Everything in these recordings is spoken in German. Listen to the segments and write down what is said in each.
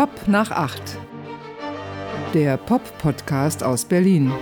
Pop nach 8. Der Pop-Podcast aus Berlin.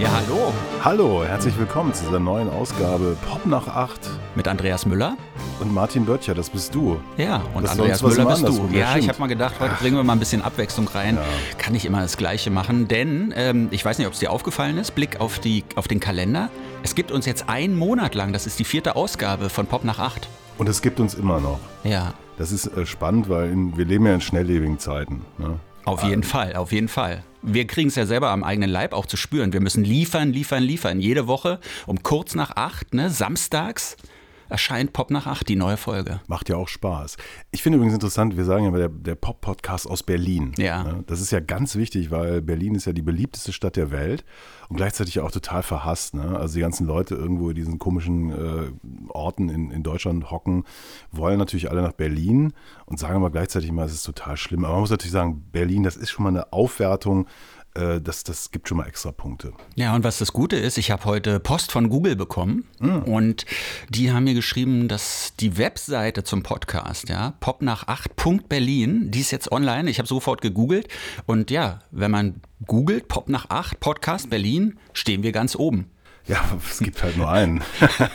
Ja, hallo. Hallo, herzlich willkommen zu dieser neuen Ausgabe Pop nach 8 Mit Andreas Müller. und Martin Böttcher, das bist du. Ja, und Das Andreas Müller bist du. ja, Ja, ich habe mal gedacht, heute bringen wir mal ein bisschen Abwechslung rein. Kann ich immer das Gleiche machen, denn ähm, ich weiß nicht, ob es dir aufgefallen ist, Blick auf, die, auf den Kalender. Es gibt uns jetzt einen Monat lang, das ist die vierte Ausgabe von Pop nach 8. Und es gibt uns immer noch. Ja, Das ist äh, spannend, weil in, wir leben ja in schnelllebigen Zeiten. Ne? auf jeden Fall, auf jeden Fall. Wir kriegen es ja selber am eigenen Leib auch zu spüren. Wir müssen liefern, liefern, liefern. Jede Woche um kurz nach acht, ne, samstags, erscheint Pop nach acht, die neue Folge. Macht ja auch Spaß. Ich finde übrigens interessant, wir sagen ja immer der, der Pop-Podcast aus Berlin. Ja. Ne? Das ist ja ganz wichtig, weil Berlin ist ja die beliebteste Stadt der Welt und gleichzeitig auch total verhasst. Ne? Also die ganzen Leute irgendwo in diesen komischen äh, Orten in, in Deutschland hocken, wollen natürlich alle nach Berlin und sagen aber gleichzeitig immer, es ist total schlimm. Aber man muss natürlich sagen, Berlin, das ist schon mal eine Aufwertung, das, das gibt schon mal extra Punkte. Ja, und was das Gute ist, ich habe heute Post von Google bekommen und die haben mir geschrieben, dass die Webseite zum Podcast, ja, pop nach 8.berlin, die ist jetzt online. Ich habe sofort gegoogelt und ja, wenn man googelt, Pop nach 8 Podcast Berlin, stehen wir ganz oben. Ja, es gibt halt nur einen.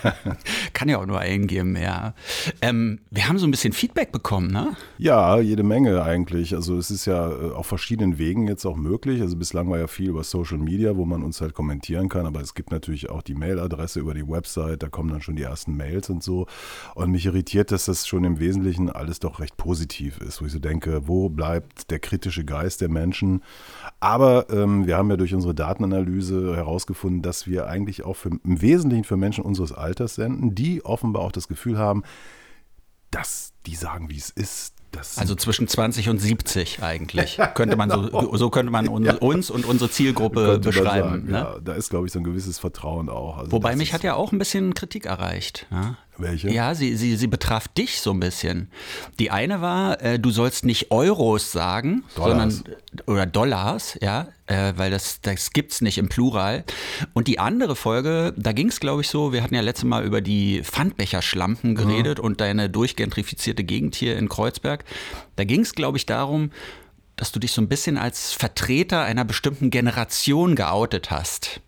Kann ja auch nur einen geben, ja. Ähm, wir haben so ein bisschen Feedback bekommen, ne? Ja, jede Menge eigentlich. Also es ist ja äh, auf verschiedenen Wegen jetzt auch möglich. Also bislang war ja viel über Social Media, wo man uns halt kommentieren kann, aber es gibt natürlich auch die Mailadresse über die Website, da kommen dann schon die ersten Mails und so. Und mich irritiert, dass das schon im Wesentlichen alles doch recht positiv ist, wo ich so denke, wo bleibt der kritische Geist der Menschen? Aber ähm, wir haben ja durch unsere Datenanalyse herausgefunden, dass wir eigentlich auch für, im Wesentlichen für Menschen unseres Alters senden, die offenbar auch das Gefühl haben, dass die sagen, wie es ist. Also zwischen 20 und 70 eigentlich. Könnte man so, so könnte man un, uns und unsere Zielgruppe beschreiben. sagen, ne? ja, da ist, glaube ich, so ein gewisses Vertrauen auch. Also Wobei mich ist- hat ja auch ein bisschen Kritik erreicht. Ja? Welche? Ja, sie, sie, sie betraf dich so ein bisschen. Die eine war, äh, du sollst nicht Euros sagen, Dollars. sondern oder Dollars, ja, äh, weil das, das gibt's nicht im Plural. Und die andere Folge, da ging es, glaube ich, so, wir hatten ja letztes Mal über die Pfandbecherschlampen geredet und deine durchgentrifizierte Gegend hier in Kreuzberg. Da ging es, glaube ich, darum, dass du dich so ein bisschen als Vertreter einer bestimmten Generation geoutet hast.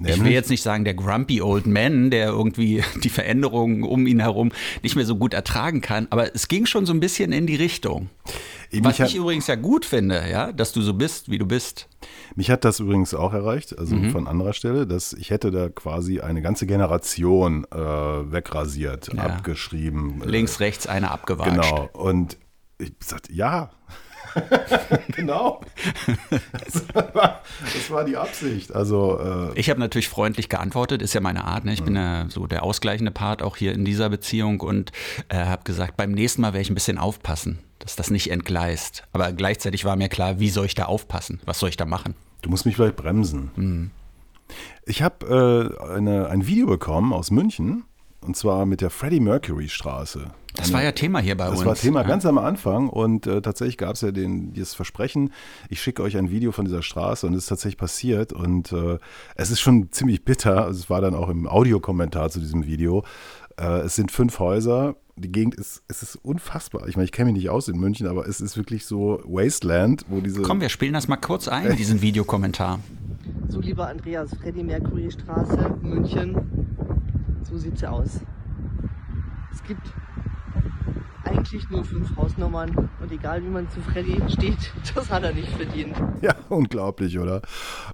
Ich will Nämlich? jetzt nicht sagen, der grumpy old man, der irgendwie die Veränderungen um ihn herum nicht mehr so gut ertragen kann, aber es ging schon so ein bisschen in die Richtung. Mich Was ich übrigens ja gut finde, ja, dass du so bist, wie du bist. Mich hat das übrigens auch erreicht, also Mhm. von anderer Stelle, dass ich hätte da quasi eine ganze Generation äh, wegrasiert, Ja. abgeschrieben. äh, Links, rechts, eine abgewatscht. Genau. Und ich sagte, ja. genau. Das war, das war die Absicht. Also, äh, Ich habe natürlich freundlich geantwortet, ist ja meine Art. Ne? Ich bin ja so der ausgleichende Part auch hier in dieser Beziehung und äh, habe gesagt, beim nächsten Mal werde ich ein bisschen aufpassen, dass das nicht entgleist. Aber gleichzeitig war mir klar, wie soll ich da aufpassen? Was soll ich da machen? du musst mich vielleicht bremsen. Mhm. Ich habe äh, eine, ein Video bekommen aus München. Und zwar mit der Freddie Mercury Straße. Das war ja Thema hier bei Das uns. war Thema ja. ganz am Anfang und äh, tatsächlich gab es ja den, dieses Versprechen, ich schicke euch ein Video von dieser Straße und es ist tatsächlich passiert und äh, es ist schon ziemlich bitter, also es war dann auch im Audiokommentar zu diesem Video. Äh, es sind fünf Häuser, die Gegend ist, es ist unfassbar. Ich meine, ich kenne mich nicht aus in München, aber es ist wirklich so Wasteland, wo diese... Komm, wir spielen das mal kurz ein, diesen Videokommentar. So, lieber Andreas, Freddie Mercury Straße, München. So sieht's ja aus. Es gibt eigentlich nur fünf Hausnummern und egal wie man zu Freddy steht, das hat er nicht verdient. Ja, unglaublich, oder?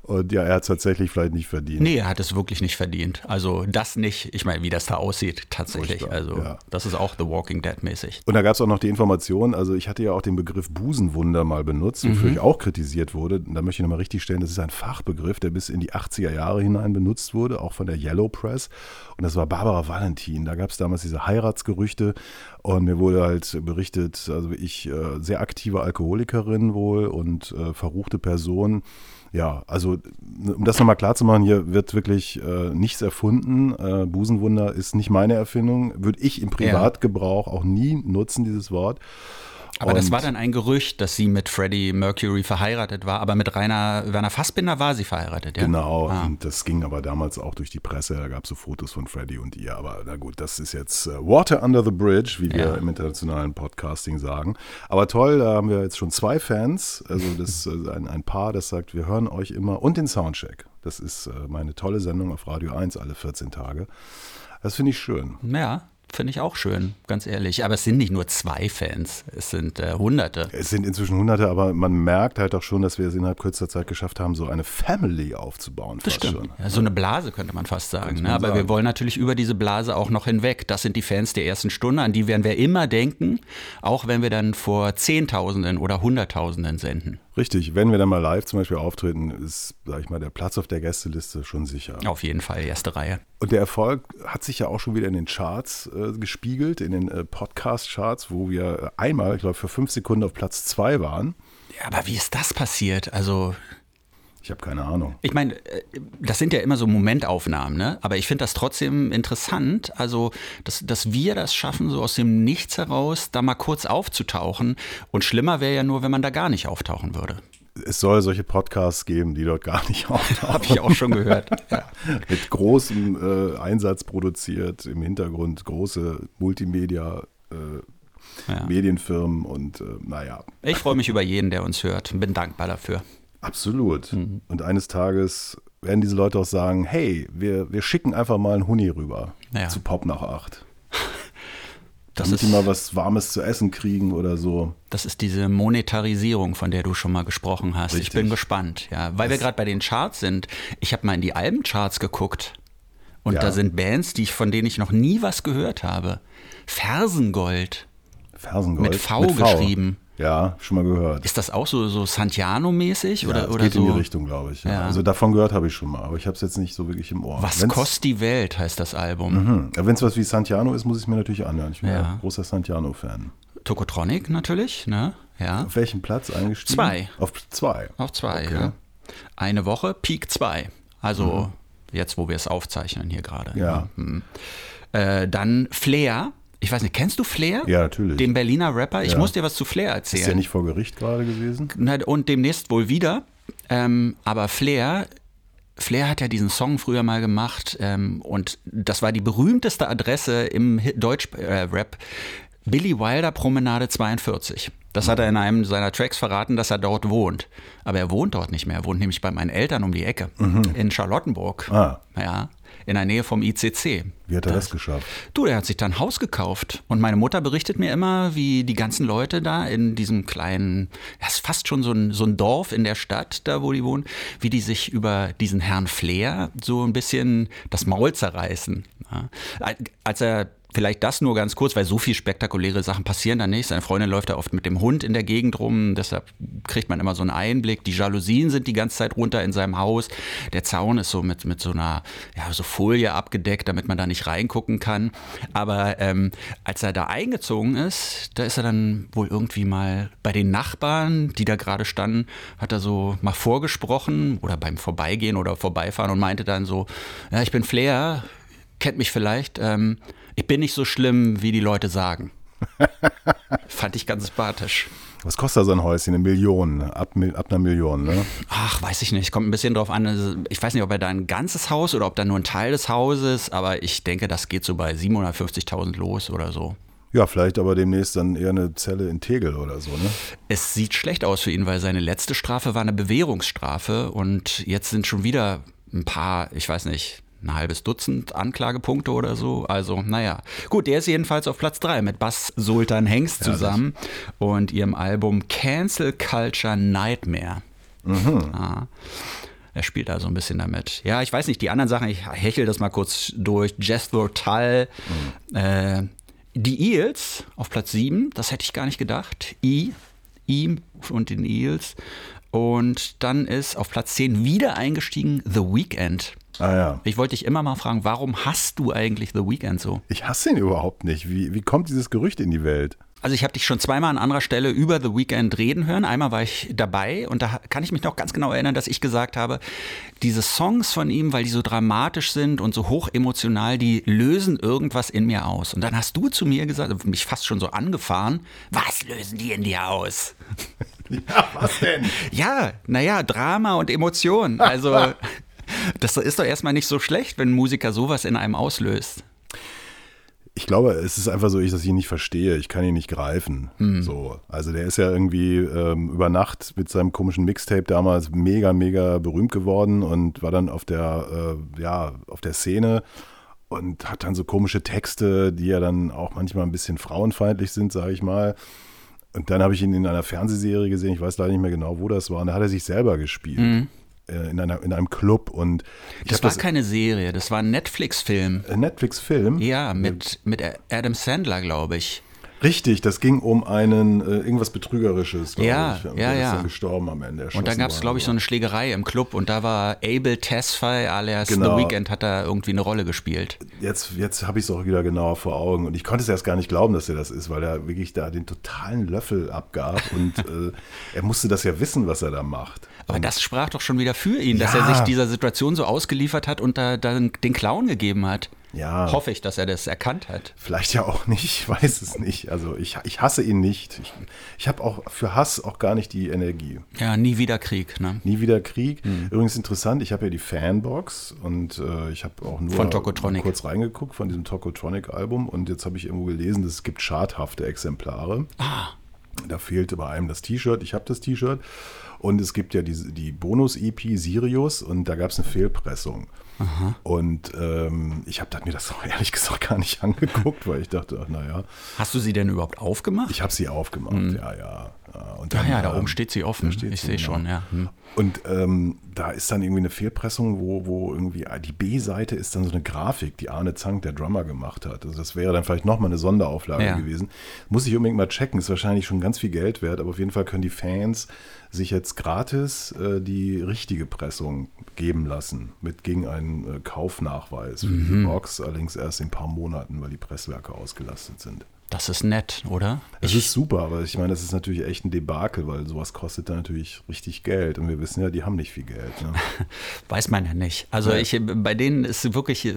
Und ja, er hat es tatsächlich vielleicht nicht verdient. Nee, er hat es wirklich nicht verdient. Also das nicht. Ich meine, wie das da aussieht, tatsächlich. Furchtbar, Also ja. das ist auch The Walking Dead mäßig. Und da gab es auch noch die Information, also ich hatte ja auch den Begriff Busenwunder mal benutzt, wofür ich auch kritisiert wurde. Da möchte ich nochmal richtig stellen, das ist ein Fachbegriff, der bis in die 80er Jahre hinein benutzt wurde, auch von der Yellow Press. Und das war Barbara Valentin. Da gab es damals diese Heiratsgerüchte und mir wurde halt berichtet, also ich, äh, sehr aktive Alkoholikerin wohl und äh, verruchte Person. Ja, also um das nochmal klar zu machen, hier wird wirklich äh, nichts erfunden. Äh, Busenwunder ist nicht meine Erfindung. Würde ich im Privatgebrauch auch nie nutzen, dieses Wort. Aber das Und- war dann ein Gerücht, dass sie mit Freddie Mercury verheiratet war, aber mit Rainer Werner Fassbinder war sie verheiratet, ja? Genau, Ah. und das ging aber damals auch durch die Presse. Da gab es so Fotos von Freddie und ihr. Aber na gut, das ist jetzt äh, Water under the bridge, wie wir Ja. im internationalen Podcasting sagen. Aber toll, da haben wir jetzt schon zwei Fans. Also das äh, ein, ein Paar, das sagt, wir hören euch immer und den Soundcheck. Das ist äh, meine tolle Sendung auf Radio 1 alle 14 Tage. Das finde ich schön. Ja, finde ich auch schön, ganz ehrlich. Aber es sind nicht nur zwei Fans, es sind äh, Hunderte. Es sind inzwischen Hunderte, aber man merkt halt auch schon, dass wir es innerhalb kürzester Zeit geschafft haben, so eine Family aufzubauen. Das stimmt. schon. Ja, so eine Blase könnte man fast sagen. Ne? Aber sagen. wir wollen natürlich über diese Blase auch noch hinweg. Das sind die Fans der ersten Stunde, an die werden wir immer denken, auch wenn wir dann vor Zehntausenden oder Hunderttausenden senden. Richtig, wenn wir dann mal live zum Beispiel auftreten, ist, sag ich mal, der Platz auf der Gästeliste schon sicher. Auf jeden Fall, erste Reihe. Und der Erfolg hat sich ja auch schon wieder in den Charts äh, gespiegelt, in den äh, Podcast-Charts, wo wir einmal, ich glaube, für fünf Sekunden auf Platz zwei waren. Ja, aber wie ist das passiert? Also, Ich habe keine Ahnung. Ich meine, äh, das sind ja immer so Momentaufnahmen, ne? aber ich finde das trotzdem interessant, also dass, dass wir das schaffen, so aus dem Nichts heraus da mal kurz aufzutauchen. Und schlimmer wäre ja nur, wenn man da gar nicht auftauchen würde. Es soll solche Podcasts geben, die dort gar nicht auftauchen. Habe ich auch schon gehört. Ja. Mit großem äh, Einsatz produziert, im Hintergrund große Multimedia. Äh, Ja. Medienfirmen und äh, naja, Ich freue mich über jeden, der uns hört und bin dankbar dafür. Absolut. Mhm. Und eines Tages werden diese Leute auch sagen, hey, wir, wir schicken einfach mal einen Huni rüber Ja. zu Pop nach acht. Das damit ist, die mal was Warmes zu essen kriegen oder so. das ist diese Monetarisierung, von der du schon mal gesprochen hast. Ich Richtig. bin gespannt, ja. Weil wir gerade bei den Charts sind. Ich habe mal in die Albencharts geguckt. Und Ja. da sind Bands, die ich, von denen ich noch nie was gehört habe. Fersengold. Fersengold. Mit V geschrieben. Ja, schon mal gehört. Ist das auch so, so Santiano-mäßig? ja, Oder, das oder geht so? in die Richtung, glaube ich. Ja. Ja. Also davon gehört habe ich schon mal, aber ich habe es jetzt nicht so wirklich im Ohr. Was Wenn's- kostet die Welt, heißt das Album. Hm, Wenn es was wie Santiano ist, muss ich es mir natürlich anhören. Ich bin Ja. ja. großer Santiano-Fan. Tokotronic natürlich, ne? Ja. Auf welchem Platz eingestiegen? Zwei. Auf zwei. Auf zwei, Okay. ja. Eine Woche, Peak 2. Also jetzt, wo wir es aufzeichnen hier gerade. Ja. Hm. Äh, dann Flair. Ich weiß nicht, kennst du Flair? Ja, natürlich. Den Berliner Rapper? Ich Ja. muss dir was zu Flair erzählen. ist ja nicht vor Gericht gerade gewesen? Und demnächst wohl wieder. Ähm, aber Flair, Flair hat ja diesen Song früher mal gemacht ähm, und das war die berühmteste Adresse im Deutsch-Rap. Billy Wilder Promenade 42. Das hat er in einem seiner Tracks verraten, dass er dort wohnt. Aber er wohnt dort nicht mehr. Er wohnt nämlich bei meinen Eltern um die Ecke. In Charlottenburg. Ah. Ja. In der Nähe vom ICC. Wie hat er das geschafft? Du, der hat sich da ein Haus gekauft. Und meine Mutter berichtet mir immer, wie die ganzen Leute da in diesem kleinen, ja, ist fast schon so ein, so ein Dorf in der Stadt, da wo die wohnen, wie die sich über diesen Herrn Flair so ein bisschen das Maul zerreißen. Als er Vielleicht das nur ganz kurz, weil so viel spektakuläre Sachen passieren da nicht. Seine Freundin läuft da oft mit dem Hund in der Gegend rum, deshalb kriegt man immer so einen Einblick. Die Jalousien sind die ganze Zeit runter in seinem Haus. Der Zaun ist so mit, mit so einer ja, so Folie abgedeckt, damit man da nicht reingucken kann. Aber ähm, als er da eingezogen ist, da ist er dann wohl irgendwie mal bei den Nachbarn, die da gerade standen, hat er so mal vorgesprochen oder beim Vorbeigehen oder Vorbeifahren und meinte dann so, ja, ich bin Flair, kennt mich vielleicht. Ähm, ich bin nicht so schlimm, wie die Leute sagen. Fand ich ganz sympathisch. Was kostet so ein Häuschen? Eine Million, ab, ab einer Million, ne? Ach, weiß ich nicht. Kommt ein bisschen drauf an. Also, Ich weiß nicht, ob er da ein ganzes Haus oder ob da nur ein Teil des Hauses, aber ich denke, das geht so bei 750.000 los oder so. Ja, vielleicht aber demnächst dann eher eine Zelle in Tegel oder so, ne? Es sieht schlecht aus für ihn, weil seine letzte Strafe war eine Bewährungsstrafe und jetzt sind schon wieder ein paar, ich weiß nicht, ein halbes Dutzend Anklagepunkte oder so. Also, naja. Gut, der ist jedenfalls auf Platz 3 mit Bass Sultan Hengst zusammen und ihrem Album Cancel Culture Nightmare. Ja. Er spielt da so ein bisschen damit. Ja, ich weiß nicht, die anderen Sachen, ich hechel das mal kurz durch. Jethro Tull, äh, die Eels auf Platz 7, das hätte ich gar nicht gedacht. I, ihm und den Eels. Und dann ist auf Platz 10 wieder eingestiegen The Weeknd. Ah ja. Ich wollte dich immer mal fragen, warum hast du eigentlich The Weeknd so? Ich hasse ihn überhaupt nicht. Wie, wie kommt dieses Gerücht in die Welt? Also ich habe dich schon zweimal an anderer Stelle über The Weeknd reden hören. Einmal war ich dabei und da kann ich mich noch ganz genau erinnern, dass ich gesagt habe, diese Songs von ihm, weil die so dramatisch sind und so hoch emotional, die lösen irgendwas in mir aus. Und dann hast du zu mir gesagt, mich fast schon so angefahren, was lösen die in dir aus? Ja, was denn? Ja, naja, Drama und Emotion. Also das ist doch erstmal nicht so schlecht, wenn ein Musiker sowas in einem auslöst. Ich glaube, es ist einfach so, ich, dass ich ihn nicht verstehe. Ich kann ihn nicht greifen. Mhm. So, also der ist ja irgendwie ähm, über Nacht mit seinem komischen Mixtape damals mega, mega berühmt geworden und war dann auf der, äh, ja, auf der Szene und hat dann so komische Texte, die ja dann auch manchmal ein bisschen frauenfeindlich sind, sage ich mal. Und dann habe ich ihn in einer Fernsehserie gesehen, ich weiß leider nicht mehr genau, wo das war, und da hat er sich selber gespielt. Mhm. Äh, in, einer, in einem Club und Das war keine Serie, das war ein Netflix-Film. äh, Netflix-Film. Ja, mit, mit Adam Sandler, glaube ich. Richtig, das ging um einen äh, irgendwas Betrügerisches, glaube Ja, ich. ja, der ist ja. dann gestorben am Ende. Und da gab es, glaube ich, so eine Schlägerei im Club und da war Abel Tesfaye alias Genau. The Weeknd hat da irgendwie eine Rolle gespielt. Jetzt, jetzt habe ich es auch wieder genauer vor Augen und ich konnte es erst gar nicht glauben, dass er das ist, weil er wirklich da den totalen Löffel abgab und äh, er musste das ja wissen, was er da macht. Aber das sprach doch schon wieder für ihn, dass Ja. er sich dieser Situation so ausgeliefert hat und da, da den Clown gegeben hat. Ja. Hoffe ich, dass er das erkannt hat. Vielleicht ja auch nicht, ich weiß es nicht. Also ich, ich hasse ihn nicht. Ich, ich habe auch für Hass auch gar nicht die Energie. Ja, nie wieder Krieg. Ne? Nie wieder Krieg. Hm. Übrigens interessant, ich habe ja die Fanbox und äh, ich habe auch nur Von Tokotronic. kurz reingeguckt von diesem Tokotronic-Album und jetzt habe ich irgendwo gelesen, es gibt schadhafte Exemplare. Ah. Da fehlte bei einem das T-Shirt, ich habe das T-Shirt und es gibt ja diese, die Bonus-EP Sirius und da gab es eine Fehlpressung. Und ähm, ich habe mir das auch ehrlich gesagt gar nicht angeguckt, weil ich dachte, ach, naja, Hast du sie denn überhaupt aufgemacht? ich habe sie aufgemacht, ja, ja. ja. Und Ach dann, ja, da ähm, oben steht sie offen. da steht ich sehe genau. schon, ja. Hm. Und ähm, da ist dann irgendwie eine Fehlpressung, wo, wo irgendwie die B-Seite ist dann so eine Grafik, die Arne Zank, der Drummer, gemacht hat. Also das wäre dann vielleicht nochmal eine Sonderauflage Ja. gewesen. Muss ich unbedingt mal checken, ist wahrscheinlich schon ganz viel Geld wert, aber auf jeden Fall können die Fans sich jetzt gratis äh, die richtige Pressung geben lassen, mit gegen einen äh, Kaufnachweis für Mhm. die Box, allerdings erst in ein paar Monaten, weil die Presswerke ausgelastet sind. Das ist nett, oder? Es ist super, aber ich meine, das ist natürlich echt ein Debakel, weil sowas kostet dann natürlich richtig Geld. Und wir wissen ja, die haben nicht viel Geld. Ne? Weiß man ja nicht. Also Ja. ich, bei denen ist wirklich,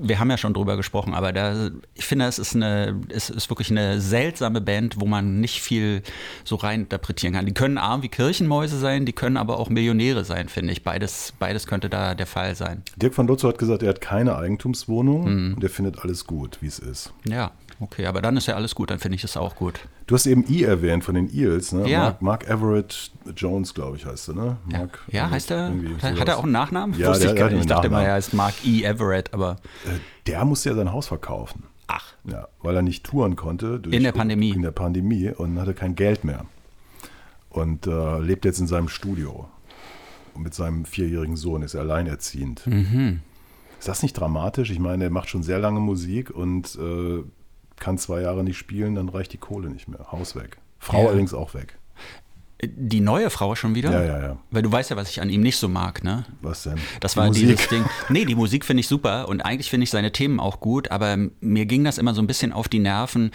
wir haben ja schon drüber gesprochen, aber da, ich finde, es ist eine, es ist wirklich eine seltsame Band, wo man nicht viel so rein interpretieren kann. Die können arm wie Kirchenmäuse sein, die können aber auch Millionäre sein, finde ich. Beides, beides könnte da der Fall sein. Dirk von Lutzow hat gesagt, er hat keine Eigentumswohnung Mhm. und er findet alles gut, wie es ist. Ja, okay, aber dann ist ja alles gut, dann finde ich es auch gut. Du hast eben E erwähnt von den Eels, ne? Ja. Mark, Mark Everett Jones, glaube ich, heißt er, ne? Ja, Mark ja Everett, heißt er? Hat er auch einen Nachnamen? Ja, Wusste der- ich gar nicht. Ich dachte immer, er heißt Mark E. Everett, aber Äh, Der musste ja sein Haus verkaufen. ach, Ja, weil er nicht touren konnte. In der Pandemie. In der Pandemie und hatte kein Geld mehr. Und äh, lebt jetzt in seinem Studio. Und mit seinem vierjährigen Sohn ist er alleinerziehend. Mhm. Ist das nicht dramatisch? Ich meine, er macht schon sehr lange Musik und äh, kann zwei Jahre nicht spielen, dann reicht die Kohle nicht mehr. Haus weg. Frau Ja. allerdings auch weg. die neue Frau schon wieder? Ja, ja, ja. Weil du weißt ja, was ich an ihm nicht so mag, ne? Was denn? Das Die war Musik. dieses Ding. Nee, die Musik finde ich super und eigentlich finde ich seine Themen auch gut, aber mir ging das immer so ein bisschen auf die Nerven.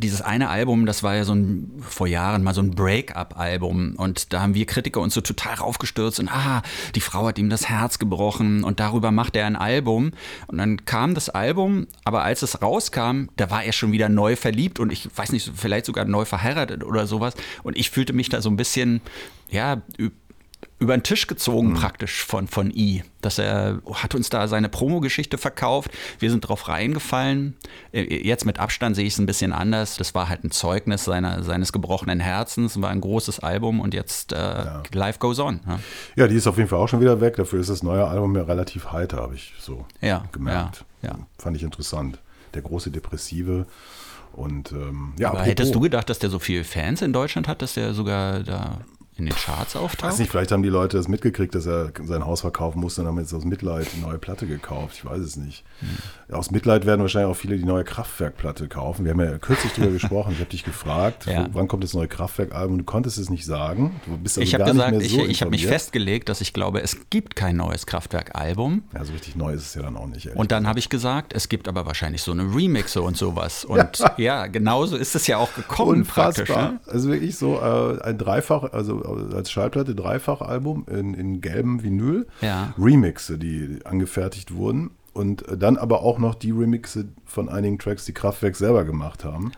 Dieses eine Album, das war ja so ein, vor Jahren mal so ein Break-up-Album. Und da haben wir Kritiker uns so total raufgestürzt und ah, die Frau hat ihm das Herz gebrochen und darüber macht er ein Album. Und dann kam das Album, aber als es rauskam, da war er schon wieder neu verliebt und ich weiß nicht, vielleicht sogar neu verheiratet oder sowas. Und ich fühlte mich da so ein bisschen, ja, über den Tisch gezogen praktisch von, von I. Dass er hat uns da seine Promo-Geschichte verkauft. Wir sind drauf reingefallen. Äh, Jetzt mit Abstand sehe ich es ein bisschen anders. Das war halt ein Zeugnis seiner, seines gebrochenen Herzens, war ein großes Album und jetzt äh, Life Goes On. Ja. Ja, die ist auf jeden Fall auch schon wieder weg. Dafür ist das neue Album ja relativ heiter, habe ich so Ja, gemerkt. ja, ja. Fand ich interessant. Der große Depressive. Und ähm, ja, Aber apropos- hättest du gedacht, dass der so viele Fans in Deutschland hat, dass der sogar da in den Charts Weiß auftaucht? nicht, vielleicht haben die Leute das mitgekriegt, dass er sein Haus verkaufen musste und haben jetzt aus Mitleid die neue Platte gekauft. Ich weiß es nicht. Hm. Aus Mitleid werden wahrscheinlich auch viele die neue Kraftwerkplatte kaufen. Wir haben ja kürzlich darüber gesprochen. Ich habe dich gefragt, Ja. wann kommt das neue Kraftwerkalbum? Du konntest es nicht sagen. Du bist also Ich habe gesagt, nicht ich, mehr so ich habe mich festgelegt, dass ich glaube, es gibt kein neues Kraftwerk-Album. Ja, so richtig neu ist es ja dann auch nicht. Und dann habe ich gesagt, es gibt aber wahrscheinlich so eine Remixe und sowas. Und ja, genauso ist es ja auch gekommen praktisch. Unfassbar. Ne? Also wirklich so äh, ein Dreifach, also als Schallplatte Dreifach-Album in, in gelbem Vinyl. Ja. Remixe, die angefertigt wurden. Und dann aber auch noch die Remixe von einigen Tracks, die Kraftwerk selber gemacht haben.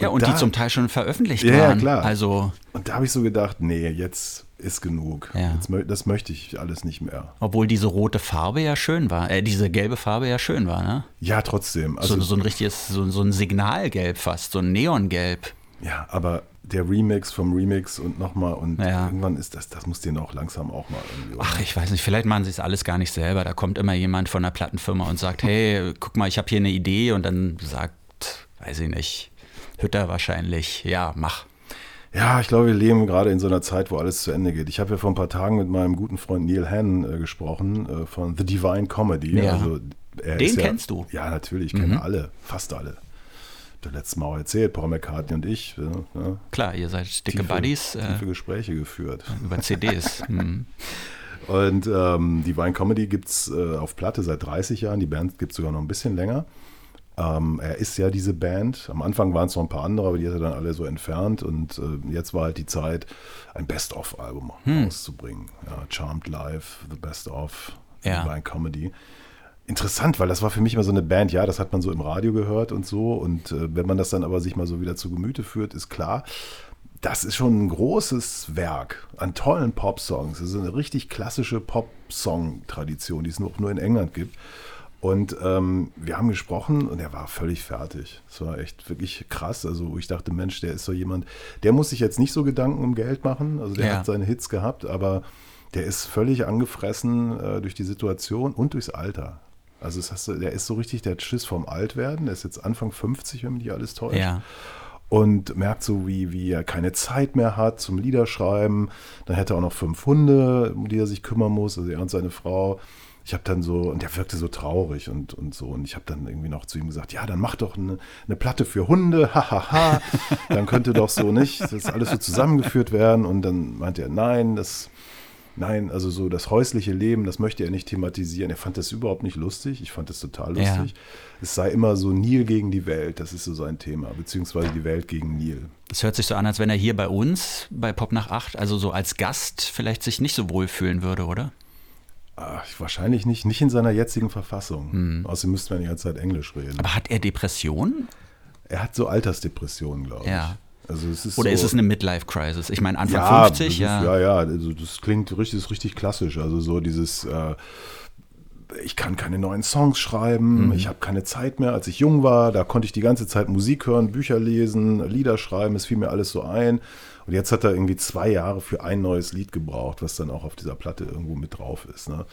Ja, und da, die zum Teil schon veröffentlicht Ja, ja, waren. klar. Also, Und da habe ich so gedacht, nee, jetzt ist genug. Ja. Jetzt, das möchte ich alles nicht mehr. obwohl diese rote Farbe ja schön war, äh, diese gelbe Farbe ja schön war, ne? Ja, trotzdem. Also, So, so ein richtiges, so, so ein Signalgelb fast, so ein Neongelb. Ja, aber der Remix vom Remix und nochmal und Ja. irgendwann ist das, das muss denen auch langsam auch mal irgendwie. Ach, ich weiß nicht, vielleicht machen sie es alles gar nicht selber. Da kommt immer jemand von der Plattenfirma und sagt, hey, guck mal, ich habe hier eine Idee und dann sagt, weiß ich nicht, Hütter wahrscheinlich, ja, mach. Ja, ich glaube, wir leben gerade in so einer Zeit, wo alles zu Ende geht. Ich habe ja vor ein paar Tagen mit meinem guten Freund Neil Hannon äh, gesprochen äh, von The Divine Comedy. Ja. Also, Den ist ja, kennst du? Ja, natürlich, ich kenne alle, fast alle. Der letzte Mal auch erzählt, Paul McCartney und ich. Ja, ne, Klar, ihr seid dicke tiefe- Buddies äh, Tiefe Gespräche geführt. über CDs. Hm. Und ähm, Divine Comedy gibt es äh, auf Platte seit 30 Jahren. Die Band gibt es sogar noch ein bisschen länger. Ähm, er ist ja diese Band. Am Anfang waren es noch ein paar andere, aber die hat er dann alle so entfernt. Und äh, jetzt war halt die Zeit, ein Best-of-Album Hm. rauszubringen. Ja, Charmed Live, The Best-of, Ja. Divine Comedy. Interessant, weil das war für mich immer so eine Band, ja, das hat man so im Radio gehört und so. Und äh, wenn man das dann aber sich mal so wieder zu Gemüte führt, ist klar, das ist schon ein großes Werk an tollen Pop-Songs. Das ist eine richtig klassische Pop-Song-Tradition, die es nur, nur in England gibt. Und ähm, wir haben gesprochen und er war völlig fertig. Es war echt wirklich krass. Also ich dachte, Mensch, der ist so jemand, der muss sich jetzt nicht so Gedanken um Geld machen. Also der Ja. hat seine Hits gehabt, aber der ist völlig angefressen äh, durch die Situation und durchs Alter. Also das hast du, der ist so richtig, der hat Schiss vom Altwerden. Der ist jetzt Anfang 50, wenn mich nicht alles täuscht Ja. und merkt so, wie, wie er keine Zeit mehr hat zum Liederschreiben. Dann hätte er auch noch fünf Hunde, um die er sich kümmern muss, also er und seine Frau. Ich habe dann so, und der wirkte so traurig und, und so. Und ich habe dann irgendwie noch zu ihm gesagt, ja, dann mach doch eine, eine Platte für Hunde, hahaha. dann könnte doch so nicht, das alles so zusammengeführt werden. Und dann meinte er, nein, das, nein, also so das häusliche Leben, das möchte er nicht thematisieren. Er fand das überhaupt nicht lustig. Ich fand das total Ja. lustig. Es sei immer so Nil gegen die Welt, das ist so sein Thema, beziehungsweise die Welt gegen Nil. Es hört sich so an, als wenn er hier bei uns, bei Pop nach 8, also so als Gast vielleicht sich nicht so wohl fühlen würde, oder? Ach, wahrscheinlich nicht, nicht in seiner jetzigen Verfassung. Außerdem müssten wir die ganze Zeit Englisch reden. Hm. Aber hat er Depressionen? er hat so Altersdepressionen, glaube ich. Ja. Also ist Oder so, ist es eine Midlife-Crisis? Ich meine, Anfang ja, 50, das ist, ja. ja, ja, also das klingt richtig, richtig klassisch. Also so dieses, äh, ich kann keine neuen Songs schreiben, Mhm. ich habe keine Zeit mehr. Als ich jung war, da konnte ich die ganze Zeit Musik hören, Bücher lesen, Lieder schreiben, es fiel mir alles so ein. Und jetzt hat er irgendwie zwei Jahre für ein neues Lied gebraucht, was dann auch auf dieser Platte irgendwo mit drauf ist. Ne?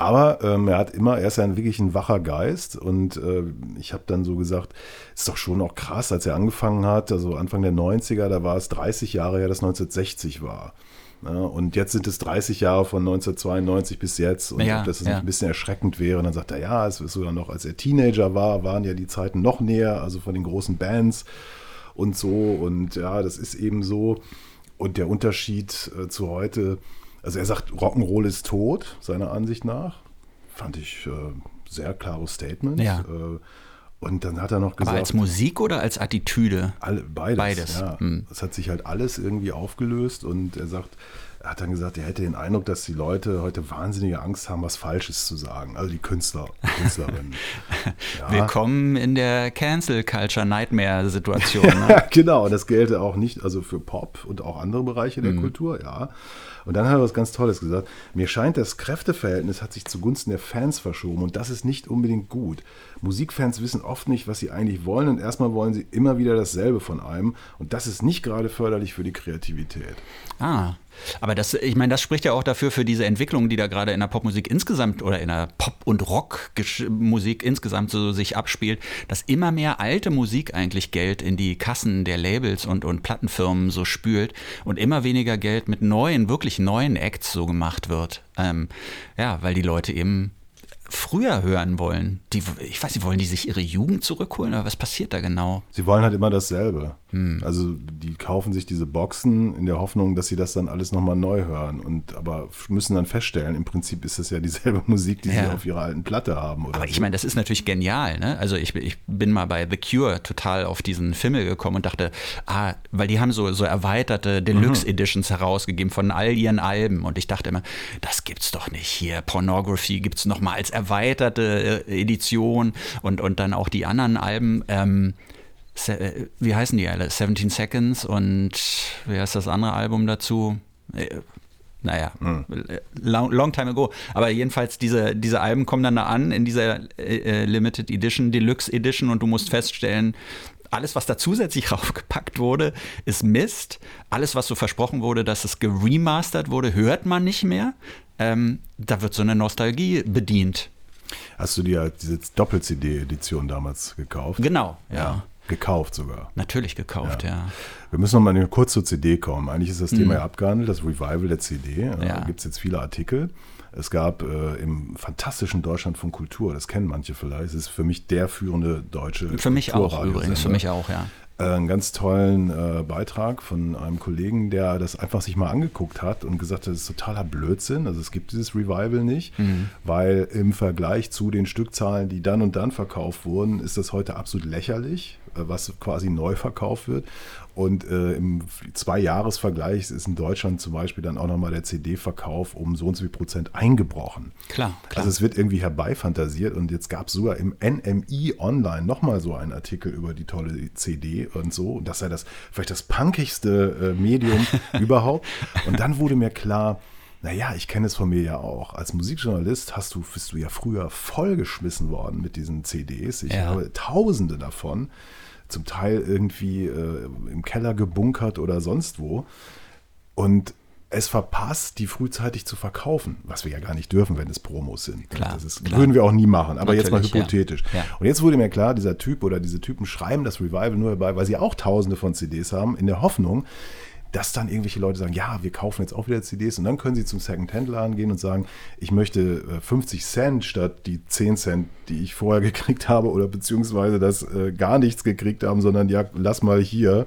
Aber ähm, er hat immer, er ist ja ein, wirklich ein wacher Geist und äh, ich habe dann so gesagt, ist doch schon auch krass, als er angefangen hat, also Anfang der 90er, da war es 30 Jahre her, dass 1960 war. Ja, und jetzt sind es 30 Jahre von 1992 bis jetzt und Ja, ob das ja. nicht ein bisschen erschreckend wäre. Und dann sagt er, ja, es ist sogar noch, als er Teenager war, waren ja die Zeiten noch näher, also von den großen Bands und so. Und ja, das ist eben so. Und der Unterschied äh, zu heute, also er sagt, Rock'n'Roll ist tot, seiner Ansicht nach. Fand ich äh, sehr klares Statement. Ja. Äh, und dann hat er noch Aber gesagt, als Musik oder als Attitüde? alle, beides. Beides, Ja. hm. Das hat sich halt alles irgendwie aufgelöst und er sagt, er hat dann gesagt, er hätte den Eindruck, dass die Leute heute wahnsinnige Angst haben, was Falsches zu sagen. Also die Künstler, Künstlerinnen. Ja. Willkommen in der Cancel Culture Nightmare Situation. Ne? genau, das gelte auch nicht, also für Pop und auch andere Bereiche Mhm. der Kultur, ja. Und dann hat er was ganz Tolles gesagt. Mir scheint, das Kräfteverhältnis hat sich zugunsten der Fans verschoben und das ist nicht unbedingt gut. Musikfans wissen oft nicht, was sie eigentlich wollen und erstmal wollen sie immer wieder dasselbe von einem und das ist nicht gerade förderlich für die Kreativität. ah, Aber das, ich meine, das spricht ja auch dafür für diese Entwicklung, die da gerade in der Popmusik insgesamt oder in der Pop- und Rockmusik insgesamt so sich abspielt, dass immer mehr alte Musik eigentlich Geld in die Kassen der Labels und, und Plattenfirmen so spült und immer weniger Geld mit neuen, wirklich neuen Acts so gemacht wird. Ähm, ja, weil die Leute eben früher hören wollen. Die, ich weiß nicht, wollen die sich ihre Jugend zurückholen oder was passiert da genau? Sie wollen halt immer dasselbe. Hm. Also die kaufen sich diese Boxen in der Hoffnung, dass sie das dann alles nochmal neu hören. Und aber müssen dann feststellen, im Prinzip ist das ja dieselbe Musik, die ja. sie auf ihrer alten Platte haben. aber ich meine, das ist natürlich genial. Ne? Also ich, ich bin mal bei The Cure total auf diesen Fimmel gekommen und dachte, ah, weil die haben so, so erweiterte Deluxe mhm. Editions herausgegeben von all ihren Alben. Und ich dachte immer, das gibt's doch nicht hier. Pornography gibt's nochmal als erweiterte äh, Edition und, und dann auch die anderen Alben. Ähm, äh, wie heißen die alle? 17 Seconds und wie heißt das andere Album dazu? Äh, naja, hm. long, long, time ago. Aber jedenfalls, diese, diese Alben kommen dann da an in dieser äh, Limited Edition, Deluxe Edition und du musst feststellen, alles, was da zusätzlich raufgepackt wurde, ist Mist. Alles, was so versprochen wurde, dass es geremastert wurde, hört man nicht mehr. Ähm, da wird so eine Nostalgie bedient. Hast du dir diese Doppel-CD-Edition damals gekauft? Genau, ja. ja. Gekauft sogar. Natürlich gekauft, ja. ja. Wir müssen noch mal kurz zur CD kommen. Eigentlich ist das mhm. Thema ja abgehandelt, das Revival der CD. Ja. Da gibt es jetzt viele Artikel. Es gab äh, im fantastischen Deutschland von Kultur, das kennen manche vielleicht, es ist für mich der führende deutsche Für mich auch übrigens, für mich auch, ja. Äh, einen ganz tollen äh, Beitrag von einem Kollegen, der das einfach sich mal angeguckt hat und gesagt hat, das ist totaler Blödsinn. Also es gibt dieses Revival nicht, mhm. weil im Vergleich zu den Stückzahlen, die dann und dann verkauft wurden, ist das heute absolut lächerlich, äh, was quasi neu verkauft wird. Und äh, im Zwei-Jahres-Vergleich ist in Deutschland zum Beispiel dann auch nochmal der CD-Verkauf um so und so viel Prozent eingebrochen. Klar, klar. Also es wird irgendwie herbeifantasiert und jetzt gab es sogar im NMI Online nochmal so einen Artikel über die tolle CD und so. Und das sei das vielleicht das punkigste äh, Medium überhaupt. Und dann wurde mir klar, naja, ich kenne es von mir ja auch. Als Musikjournalist hast du, bist du ja früher vollgeschmissen worden mit diesen CDs. Ich ja. habe tausende davon zum Teil irgendwie äh, im Keller gebunkert oder sonst wo. Und es verpasst, die frühzeitig zu verkaufen, was wir ja gar nicht dürfen, wenn es Promos sind. Klar, das ist, klar. würden wir auch nie machen, aber Natürlich, jetzt mal hypothetisch. Ja. Ja. Und jetzt wurde mir klar, dieser Typ oder diese Typen schreiben das Revival nur dabei, weil sie auch tausende von CDs haben, in der Hoffnung, dass dann irgendwelche Leute sagen, ja, wir kaufen jetzt auch wieder CDs und dann können sie zum Second-Hand-Laden gehen und sagen, ich möchte 50 äh, Cent statt die 10 Cent, die ich vorher gekriegt habe oder beziehungsweise das äh, gar nichts gekriegt haben, sondern ja, lass mal hier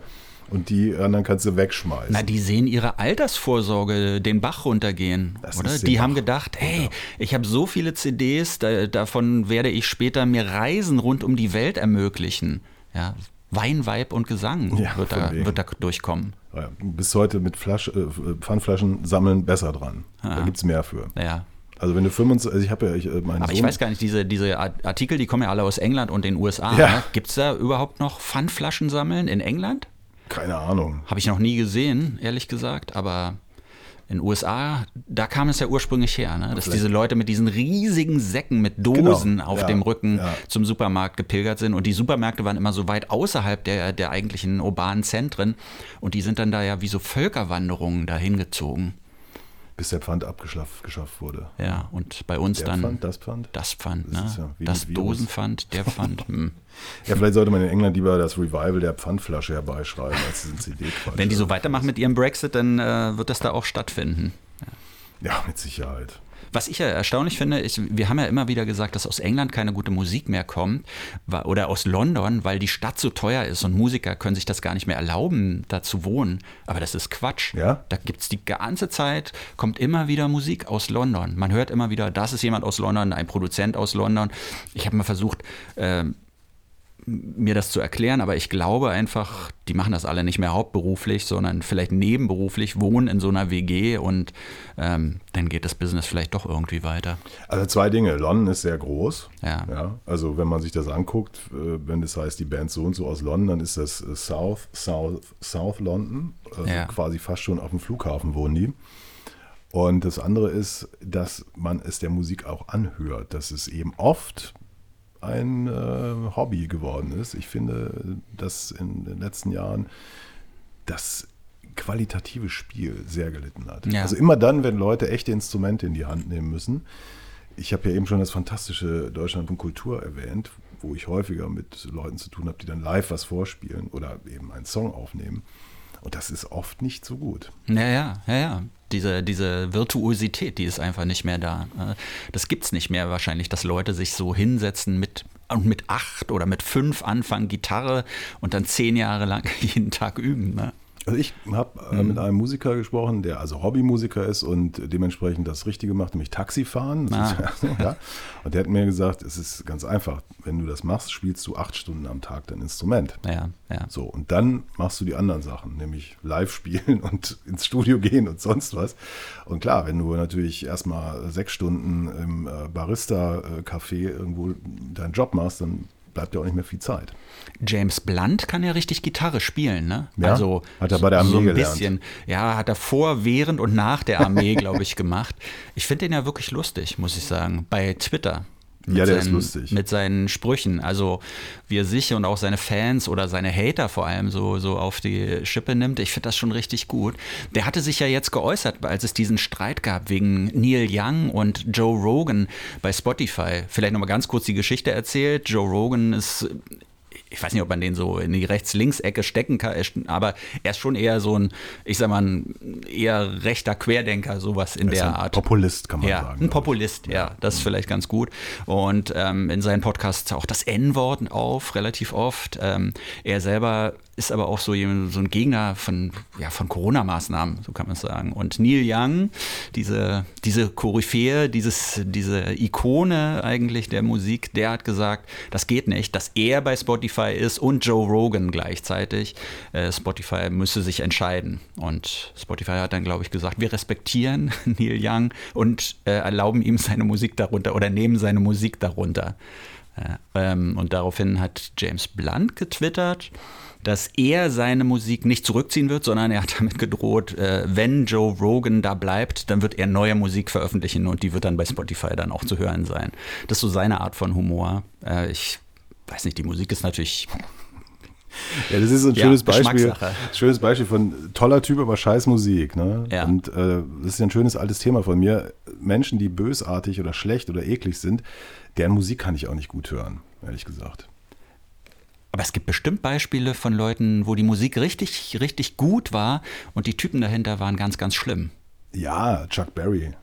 und die anderen kannst du wegschmeißen. Na, die sehen ihre Altersvorsorge den Bach runtergehen, das oder? Die haben gedacht, hey, ich habe so viele CDs, da, davon werde ich später mir Reisen rund um die Welt ermöglichen. Ja, Wein, Weib und Gesang ja, wird, da, wird da durchkommen. Ja, bis heute mit Flasch, äh, Pfandflaschen sammeln besser dran. Aha. Da gibt es mehr für. Ja. Also wenn du 25, also ich habe ja ich, äh, meinen Aber Sohn, ich weiß gar nicht, diese, diese Artikel, die kommen ja alle aus England und den USA. Ja. Ne? Gibt es da überhaupt noch Pfandflaschen sammeln in England? Keine Ahnung. Habe ich noch nie gesehen, ehrlich gesagt, aber in den USA, da kam es ja ursprünglich her, ne? dass diese Leute mit diesen riesigen Säcken mit Dosen genau. auf ja, dem Rücken ja. zum Supermarkt gepilgert sind. Und die Supermärkte waren immer so weit außerhalb der, der eigentlichen urbanen Zentren. Und die sind dann da ja wie so Völkerwanderungen dahin gezogen. Bis der Pfand abgeschafft wurde. Ja, und bei uns der dann. Pfand, das Pfand? Das Pfand, ne? Das, ja das Dosenpfand, der Pfand. Hm. Ja, vielleicht sollte man in England lieber das Revival der Pfandflasche herbeischreiben als diesen CD-Quatsch. Wenn die so weitermachen mit ihrem Brexit, dann äh, wird das da auch stattfinden. Ja. ja, mit Sicherheit. Was ich ja erstaunlich finde, ist, wir haben ja immer wieder gesagt, dass aus England keine gute Musik mehr kommt oder aus London, weil die Stadt so teuer ist und Musiker können sich das gar nicht mehr erlauben, da zu wohnen. Aber das ist Quatsch. Ja? Da gibt es die ganze Zeit, kommt immer wieder Musik aus London. Man hört immer wieder, das ist jemand aus London, ein Produzent aus London. Ich habe mal versucht, äh, mir das zu erklären, aber ich glaube einfach, die machen das alle nicht mehr hauptberuflich, sondern vielleicht nebenberuflich, wohnen in so einer WG und ähm, dann geht das Business vielleicht doch irgendwie weiter. Also zwei Dinge. London ist sehr groß. Ja. ja also wenn man sich das anguckt, äh, wenn das heißt, die Band so und so aus London, dann ist das äh, South, South, South London. Also ja. quasi fast schon auf dem Flughafen wohnen die. Und das andere ist, dass man es der Musik auch anhört, dass es eben oft ein äh, Hobby geworden ist. Ich finde, dass in den letzten Jahren das qualitative Spiel sehr gelitten hat. Ja. Also immer dann, wenn Leute echte Instrumente in die Hand nehmen müssen. Ich habe ja eben schon das fantastische Deutschlandfunk Kultur erwähnt, wo ich häufiger mit Leuten zu tun habe, die dann live was vorspielen oder eben einen Song aufnehmen. Und das ist oft nicht so gut. Ja, ja, ja, ja. Diese, diese Virtuosität, die ist einfach nicht mehr da. Äh, Das gibt's nicht mehr wahrscheinlich, dass Leute sich so hinsetzen mit und mit acht oder mit fünf anfangen Gitarre und dann zehn Jahre lang jeden Tag üben. Ne? Also ich habe äh, Mhm. mit einem Musiker gesprochen, der also Hobbymusiker ist und dementsprechend das Richtige macht, nämlich Taxifahren. Ah. ja. Und der hat mir gesagt, es ist ganz einfach. Wenn du das machst, spielst du acht Stunden am Tag dein Instrument. Ja, ja. So, und dann machst du die anderen Sachen, nämlich live spielen und ins Studio gehen und sonst was. Und klar, wenn du natürlich erstmal sechs Stunden im äh, Barista-Café irgendwo deinen Job machst, dann bleibt dir auch nicht mehr viel Zeit. James Blunt kann ja richtig Gitarre spielen, ne? Ja? Also Hat er bei der Armee so ein gelernt. bisschen. Ja, hat er vor, während und nach der Armee, glaube ich, gemacht. Ich finde den ja wirklich lustig, muss ich sagen. Bei Twitter. Mit Ja, der ist seinen, lustig. Mit seinen Sprüchen. Also, wie er sich und auch seine Fans oder seine Hater vor allem so, so auf die Schippe nimmt. Ich finde das schon richtig gut. Der hatte sich ja jetzt geäußert, als es diesen Streit gab wegen Neil Young und Joe Rogan bei Spotify. Vielleicht nochmal ganz kurz die Geschichte erzählt. Joe Rogan ist ich weiß nicht, ob man den so in die Rechts-Links-Ecke stecken kann, aber er ist schon eher so ein, ich sag mal, ein eher rechter Querdenker, sowas in Er der ein Art. Populist, kann man ja, sagen. ein. Populist, ja, das ist vielleicht ganz gut. Und ähm, in seinen Podcasts auch das N-Wort auf, relativ oft. Ähm, er selber ist aber auch so, jemand- so ein Gegner von, ja, von Corona-Maßnahmen, so kann man es sagen. Und Neil Young, diese, diese Koryphäe, dieses, diese Ikone eigentlich der Musik, der hat gesagt, das geht nicht, dass er bei Spotify ist und Joe Rogan gleichzeitig. Äh, Spotify müsse sich entscheiden. Und Spotify hat dann, glaube ich, gesagt, wir respektieren Neil Young und äh, erlauben ihm seine Musik darunter oder nehmen seine Musik darunter. Ähm, und daraufhin hat James Blunt getwittert, dass er seine Musik nicht zurückziehen wird, sondern er hat damit gedroht, äh, wenn Joe Rogan da bleibt, dann wird er neue Musik veröffentlichen und die wird dann bei Spotify dann auch zu hören sein. Das ist so seine Art von Humor. Äh, ich weiß nicht, die Musik ist natürlich Ja, das ist so ein Ja, schönes Beispiel. Geschmackssache. Schönes Beispiel von toller Typ, aber scheiß Musik. Ne? Ja. Und äh, das ist ja ein schönes altes Thema von mir. Menschen, die bösartig oder schlecht oder eklig sind, deren Musik kann ich auch nicht gut hören, ehrlich gesagt. Aber es gibt bestimmt Beispiele von Leuten, wo die Musik richtig, richtig gut war und die Typen dahinter waren ganz, ganz schlimm. Ja, Chuck Berry,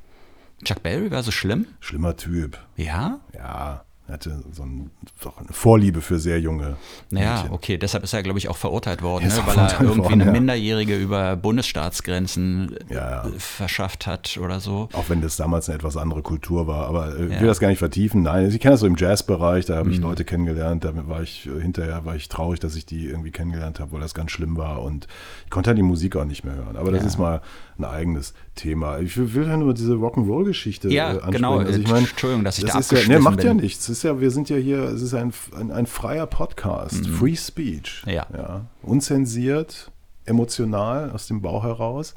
Chuck Berry war so schlimm? schlimmer Typ. Ja? Ja, hatte so ein, doch eine Vorliebe für sehr junge Ja, Mädchen. okay, deshalb ist er, glaube ich, auch verurteilt worden, ne? auch weil er irgendwie worden, eine ja. Minderjährige über Bundesstaatsgrenzen äh, Ja, ja. verschafft hat oder so. Auch wenn das damals eine etwas andere Kultur war. Aber äh, ich Ja. will das gar nicht vertiefen. Nein, ich kenne das so im Jazzbereich, da habe Mhm. ich Leute kennengelernt. Da war ich äh, hinterher war ich traurig, dass ich die irgendwie kennengelernt habe, weil das ganz schlimm war. Und ich konnte halt die Musik auch nicht mehr hören. Aber das Ja. ist mal ein eigenes Thema. Ich will, will ja nur diese Rock'n'Roll-Geschichte Ja, äh, ansprechen. genau. Also ich meine, Entschuldigung, dass ich das da ist ja, nee, macht ja bin. nichts. Es ist ja, wir sind ja hier, es ist ein, ein, ein freier Podcast. Free Speech. Mhm. Ja. ja. Unzensiert, emotional, aus dem Bauch heraus.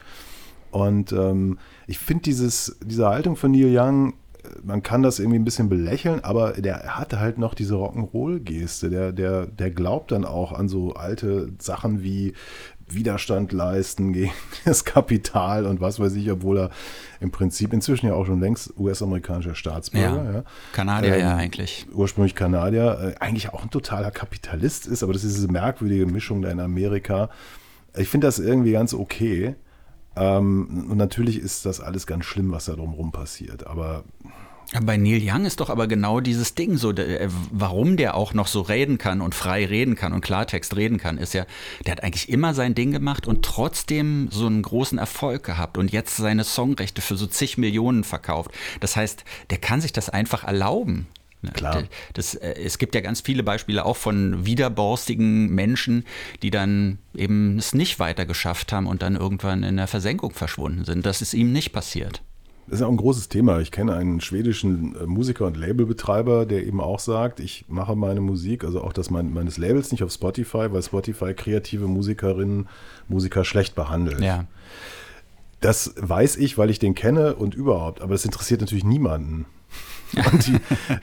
Und ähm, ich finde dieses, diese Haltung von Neil Young, äh, man kann das irgendwie ein bisschen belächeln, aber der hatte halt noch diese Rock'n'Roll-Geste. Der, der, der glaubt dann auch an so alte Sachen wie Widerstand leisten gegen das Kapital und was weiß ich, obwohl er im Prinzip inzwischen ja auch schon längst US-amerikanischer Staatsbürger, Ja. ja. Kanadier Ähm, ja eigentlich. ursprünglich Kanadier, äh, eigentlich auch ein totaler Kapitalist ist, aber das ist diese merkwürdige Mischung da in Amerika. Ich finde das irgendwie ganz okay. Ähm, und natürlich ist das alles ganz schlimm, was da drumherum passiert. Aber Bei Neil Young ist doch aber genau dieses Ding so, der, äh, warum der auch noch so reden kann und frei reden kann und Klartext reden kann, ist ja, der hat eigentlich immer sein Ding gemacht und trotzdem so einen großen Erfolg gehabt und jetzt seine Songrechte für so zig Millionen verkauft. Das heißt, der kann sich das einfach erlauben. Ne, Klar. Das, äh, es gibt ja ganz viele Beispiele auch von widerborstigen Menschen, die dann eben es nicht weiter geschafft haben und dann irgendwann in der Versenkung verschwunden sind. Das ist ihm nicht passiert. Das ist auch ein großes Thema. Ich kenne einen schwedischen äh, Musiker und Labelbetreiber, der eben auch sagt, ich mache meine Musik, also auch das mein, meines Labels nicht auf Spotify, weil Spotify kreative Musikerinnen, Musiker schlecht behandelt. Ja. Das weiß ich, weil ich den kenne und überhaupt, aber das interessiert natürlich niemanden. Und die,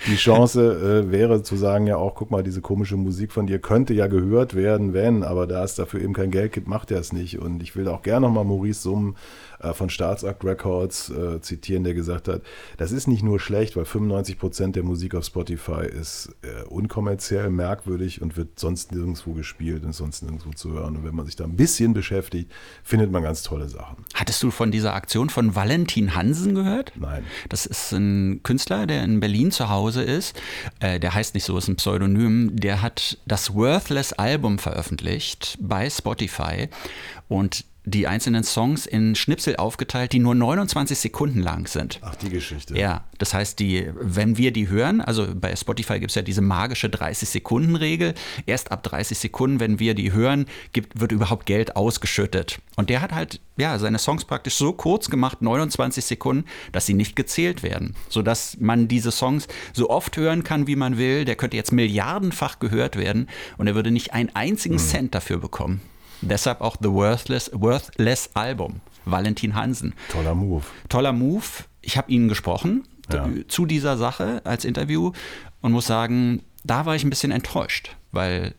die Chance äh, wäre zu sagen, ja auch, guck mal, diese komische Musik von dir könnte ja gehört werden, wenn, aber da es dafür eben kein Geld gibt, macht er es nicht. Und ich will auch gerne nochmal Maurice Summ äh, von Staatsakt Records äh, zitieren, der gesagt hat, das ist nicht nur schlecht, weil 95 Prozent der Musik auf Spotify ist äh, unkommerziell, merkwürdig und wird sonst nirgendwo gespielt und sonst nirgendwo zu hören. Und wenn man sich da ein bisschen beschäftigt, findet man ganz tolle Sachen. Hattest du von dieser Aktion von Valentin Hansen gehört? Nein. Das ist ein Künstler, der in Berlin zu Hause ist. Äh, der heißt nicht so, ist ein Pseudonym. Der hat das Worthless Album veröffentlicht bei Spotify. Und die einzelnen Songs in Schnipsel aufgeteilt, die nur 29 Sekunden lang sind. Ach, die Geschichte. Ja, das heißt, die, wenn wir die hören, also bei Spotify gibt es ja diese magische 30-Sekunden-Regel, erst ab 30 Sekunden, wenn wir die hören, gibt, wird überhaupt Geld ausgeschüttet. Und der hat halt ja, seine Songs praktisch so kurz gemacht, 29 Sekunden, dass sie nicht gezählt werden, sodass man diese Songs so oft hören kann, wie man will. Der könnte jetzt milliardenfach gehört werden und er würde nicht einen einzigen hm. Cent dafür bekommen. Deshalb auch The Worthless, Worthless Album. Valentin Hansen. Toller Move. Toller Move. Ich habe ihn gesprochen ja. zu dieser Sache als Interview und muss sagen, da war ich ein bisschen enttäuscht, weil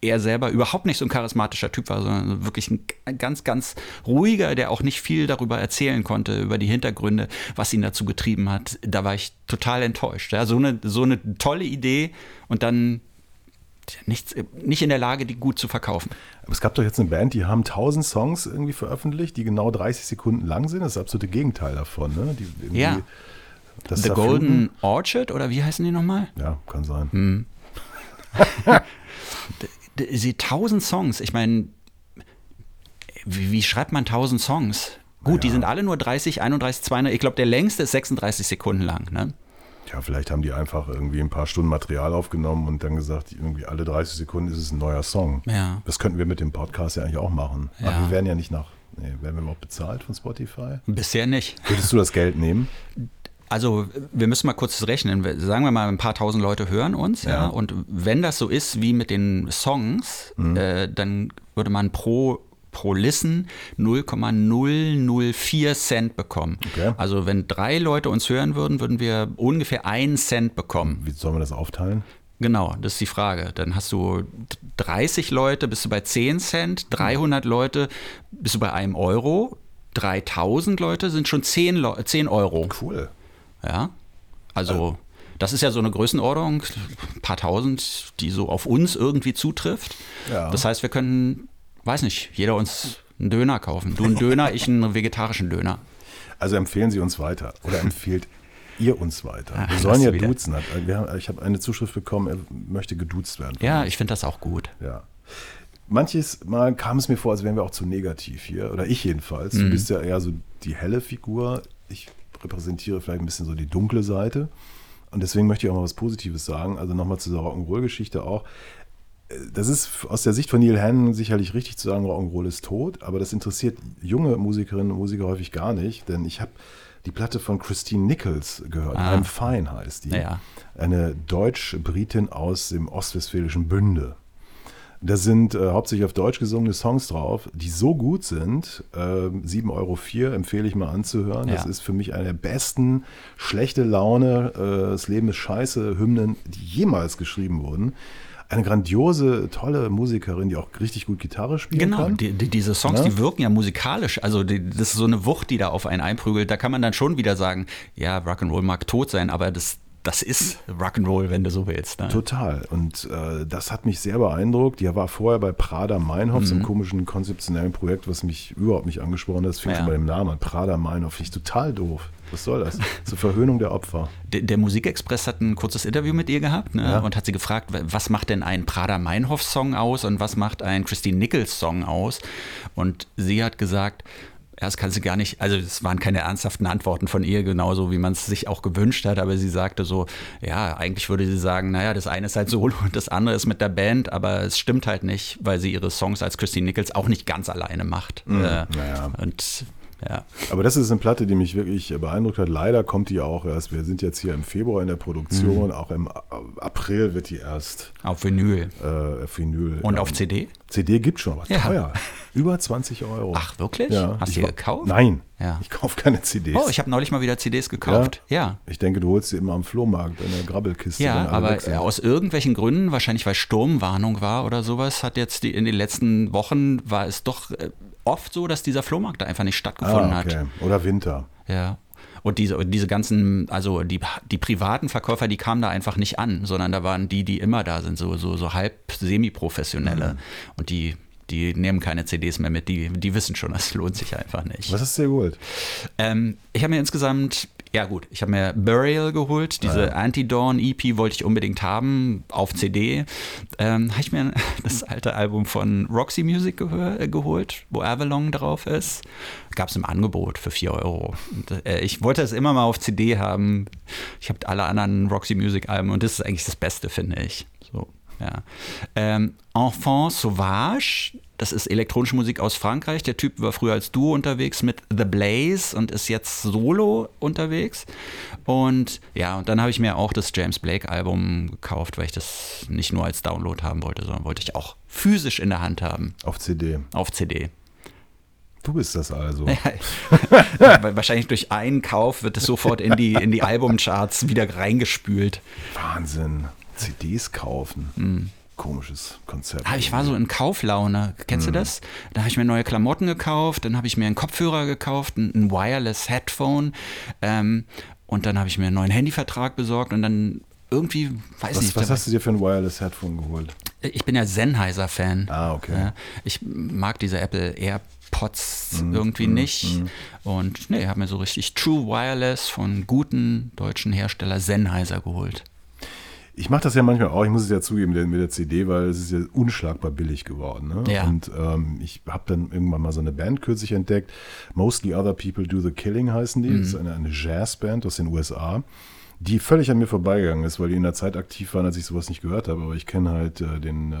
er selber überhaupt nicht so ein charismatischer Typ war, sondern wirklich ein ganz, ganz ruhiger, der auch nicht viel darüber erzählen konnte, über die Hintergründe, was ihn dazu getrieben hat. Da war ich total enttäuscht. Ja, so, eine, so eine tolle Idee und dann nichts, nicht in der Lage, die gut zu verkaufen. Aber es gab doch jetzt eine Band, die haben 1000 Songs irgendwie veröffentlicht, die genau 30 Sekunden lang sind. Das ist das absolute Gegenteil davon. Ne? Ja. The Golden Orchard oder wie heißen die nochmal? Ja, kann sein. Hm. Sie 1000 Songs, ich meine, wie, wie, schreibt man 1000 Songs? Gut, ja. die sind alle nur 30, 31, 200. Ich glaube, der längste ist 36 Sekunden lang. Ne? Ja, vielleicht haben die einfach irgendwie ein paar Stunden Material aufgenommen und dann gesagt, irgendwie alle 30 Sekunden ist es ein neuer Song. Ja. Das könnten wir mit dem Podcast ja eigentlich auch machen. Ja. Aber wir werden ja nicht nach, nee, werden wir überhaupt bezahlt von Spotify? Bisher nicht. Würdest du das Geld nehmen? Also wir müssen mal kurz rechnen. Sagen wir mal, ein paar tausend Leute hören uns, ja. ja und wenn das so ist wie mit den Songs, mhm. äh, dann würde man pro pro Listen 0,004 Cent bekommen. Okay. Also wenn drei Leute uns hören würden, würden wir ungefähr einen Cent bekommen. Wie sollen wir das aufteilen? Genau, das ist die Frage. Dann hast du 30 Leute, bist du bei 10 Cent, 300 Leute, bist du bei einem Euro, 3000 Leute sind schon 10, Le 10 Euro. Cool. Ja, also das ist ja so eine Größenordnung, ein paar tausend, die so auf uns irgendwie zutrifft. Ja. Das heißt, wir können weiß nicht, jeder uns einen Döner kaufen. Du einen Döner, ich einen vegetarischen Döner. Also empfehlen Sie uns weiter oder empfehlt ihr uns weiter. Ach, wir sollen ja wieder. duzen. Ich habe eine Zuschrift bekommen, er möchte geduzt werden. Ja, ich finde das auch gut. Ja. Manches Mal kam es mir vor, als wären wir auch zu negativ hier, oder ich jedenfalls. Mhm. Du bist ja eher so die helle Figur. Ich repräsentiere vielleicht ein bisschen so die dunkle Seite. Und deswegen möchte ich auch mal was Positives sagen. Also nochmal zu der Rock'n'Roll-Geschichte auch das ist aus der Sicht von Neil Hannon sicherlich richtig zu sagen, Rock'n'Roll ist tot, aber das interessiert junge Musikerinnen und Musiker häufig gar nicht, denn ich habe die Platte von Christine Nichols gehört. Ah. I'm Fine heißt die. Ja. Eine Deutsch-Britin aus dem ostwestfälischen Bünde. Da sind äh, hauptsächlich auf Deutsch gesungene Songs drauf, die so gut sind. Äh, 7,04 Euro empfehle ich mal anzuhören. Ja. Das ist für mich eine der besten schlechte Laune, äh, das Leben ist scheiße Hymnen, die jemals geschrieben wurden eine grandiose, tolle Musikerin, die auch richtig gut Gitarre spielen genau, kann. Genau, die, diese Songs, ja? die wirken ja musikalisch. Also die, das ist so eine Wucht, die da auf einen einprügelt. Da kann man dann schon wieder sagen, ja, Rock'n'Roll mag tot sein, aber das, das ist Rock'n'Roll, wenn du so willst. Ne? Total. Und äh, das hat mich sehr beeindruckt. Die war vorher bei Prada Meinhof, mhm. so einem komischen konzeptionellen Projekt, was mich überhaupt nicht angesprochen hat. Das fing ja. schon bei dem Namen an. Prada Meinhof, finde ich total doof. Was soll das? Zur Verhöhnung der Opfer. Der, der Musikexpress hat ein kurzes Interview mit ihr gehabt ne? ja. und hat sie gefragt, was macht denn ein Prada Meinhof-Song aus und was macht ein Christine Nichols-Song aus? Und sie hat gesagt, ja, das kann sie gar nicht, also es waren keine ernsthaften Antworten von ihr, genauso wie man es sich auch gewünscht hat, aber sie sagte so, ja, eigentlich würde sie sagen, naja, das eine ist halt solo und das andere ist mit der Band, aber es stimmt halt nicht, weil sie ihre Songs als Christine Nichols auch nicht ganz alleine macht. Mhm, äh, naja. Und ja. Aber das ist eine Platte, die mich wirklich beeindruckt hat. Leider kommt die auch erst, wir sind jetzt hier im Februar in der Produktion, mhm. auch im April wird die erst. Auf Vinyl. Äh, Vinyl. Und ja. auf CD? CD gibt schon, aber ja. teuer. Über 20 Euro. Ach, wirklich? Ja, Hast du die gekauft? Nein, Ja. ich kaufe keine CDs. Oh, ich habe neulich mal wieder CDs gekauft. Ja. Ich denke, du holst sie immer am Flohmarkt in der Grabbelkiste. Ja, aber äh, aus irgendwelchen Gründen, wahrscheinlich weil Sturmwarnung war oder sowas, hat jetzt die, in den letzten Wochen war es doch äh, oft so, dass dieser Flohmarkt da einfach nicht stattgefunden ah, okay. hat. Oder Winter. Ja. Und diese, diese ganzen, also die, die privaten Verkäufer, die kamen da einfach nicht an, sondern da waren die, die immer da sind, so, so, so halb semi-professionelle. Mhm. Und die, die nehmen keine CDs mehr mit, die, die wissen schon, das lohnt sich einfach nicht. Was hast du dir geholt? Ähm, ich habe mir insgesamt, ja gut, ich habe mir Burial geholt, diese Anti-Dawn-EP wollte ich unbedingt haben, auf CD. Ähm, habe ich mir das alte Album von Roxy Music äh, geholt, wo Avalon drauf ist. Gab es im Angebot für 4 Euro. Und, äh, ich wollte es immer mal auf CD haben. Ich habe alle anderen Roxy Music-Alben und das ist eigentlich das Beste, finde ich. So. Ja. Ähm, Enfant Sauvage, das ist elektronische Musik aus Frankreich. Der Typ war früher als Duo unterwegs mit The Blaze und ist jetzt solo unterwegs. Und ja, und dann habe ich mir auch das James Blake Album gekauft, weil ich das nicht nur als Download haben wollte, sondern wollte ich auch physisch in der Hand haben, Auf CD. auf CD. Du bist das also. Weil Wahrscheinlich durch einen Kauf wird es sofort in die, in die Albumcharts wieder reingespült. Wahnsinn. CDs kaufen. Komisches Konzept. Ah, ich war so in Kauflaune. Kennst Mhm. du das? Da habe ich mir neue Klamotten gekauft, dann habe ich mir einen Kopfhörer gekauft, ein, ein Wireless Headphone ähm, und dann habe ich mir einen neuen Handyvertrag besorgt und dann irgendwie, weiß was, nicht, was hast du dir für ein Wireless Headphone geholt? ich bin ja Sennheiser-Fan. Ah, okay. Ich mag diese Apple AirPods Mhm, irgendwie nicht. Und nee, habe mir so richtig True Wireless von guten deutschen Hersteller Sennheiser geholt. Ich mache das ja manchmal auch, ich muss es ja zugeben mit der- mit der CD, weil es ist ja unschlagbar billig geworden. Ne? Ja. Und ähm, ich habe dann irgendwann mal so eine Band kürzlich entdeckt. Mostly Other People Do the Killing heißen die. Das ist eine, eine Jazzband aus den USA, die völlig an mir vorbeigegangen ist, weil die in der Zeit aktiv waren, als ich sowas nicht gehört habe. Aber ich kenne halt äh, den, äh,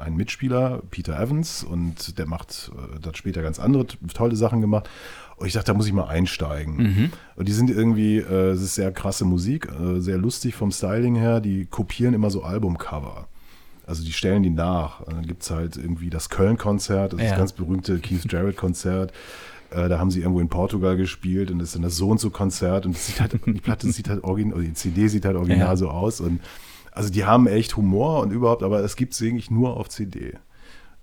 einen Mitspieler, Peter Evans, und der macht, äh, hat später ganz andere tolle Sachen gemacht. Und ich dachte, da muss ich mal einsteigen. Und die sind irgendwie, äh, es ist sehr krasse Musik, äh, sehr lustig vom Styling her. Die kopieren immer so Albumcover. Also die stellen die nach. Und dann gibt es halt irgendwie das Köln-Konzert, das ist Ja. das ganz berühmte Keith Jarrett-Konzert. Äh, da haben sie irgendwo in Portugal gespielt und das ist dann das so und so Konzert und halt, die Platte sieht halt original, die CD sieht halt original Ja. so aus. Und also die haben echt Humor und überhaupt, aber es gibt es eigentlich nur auf CD.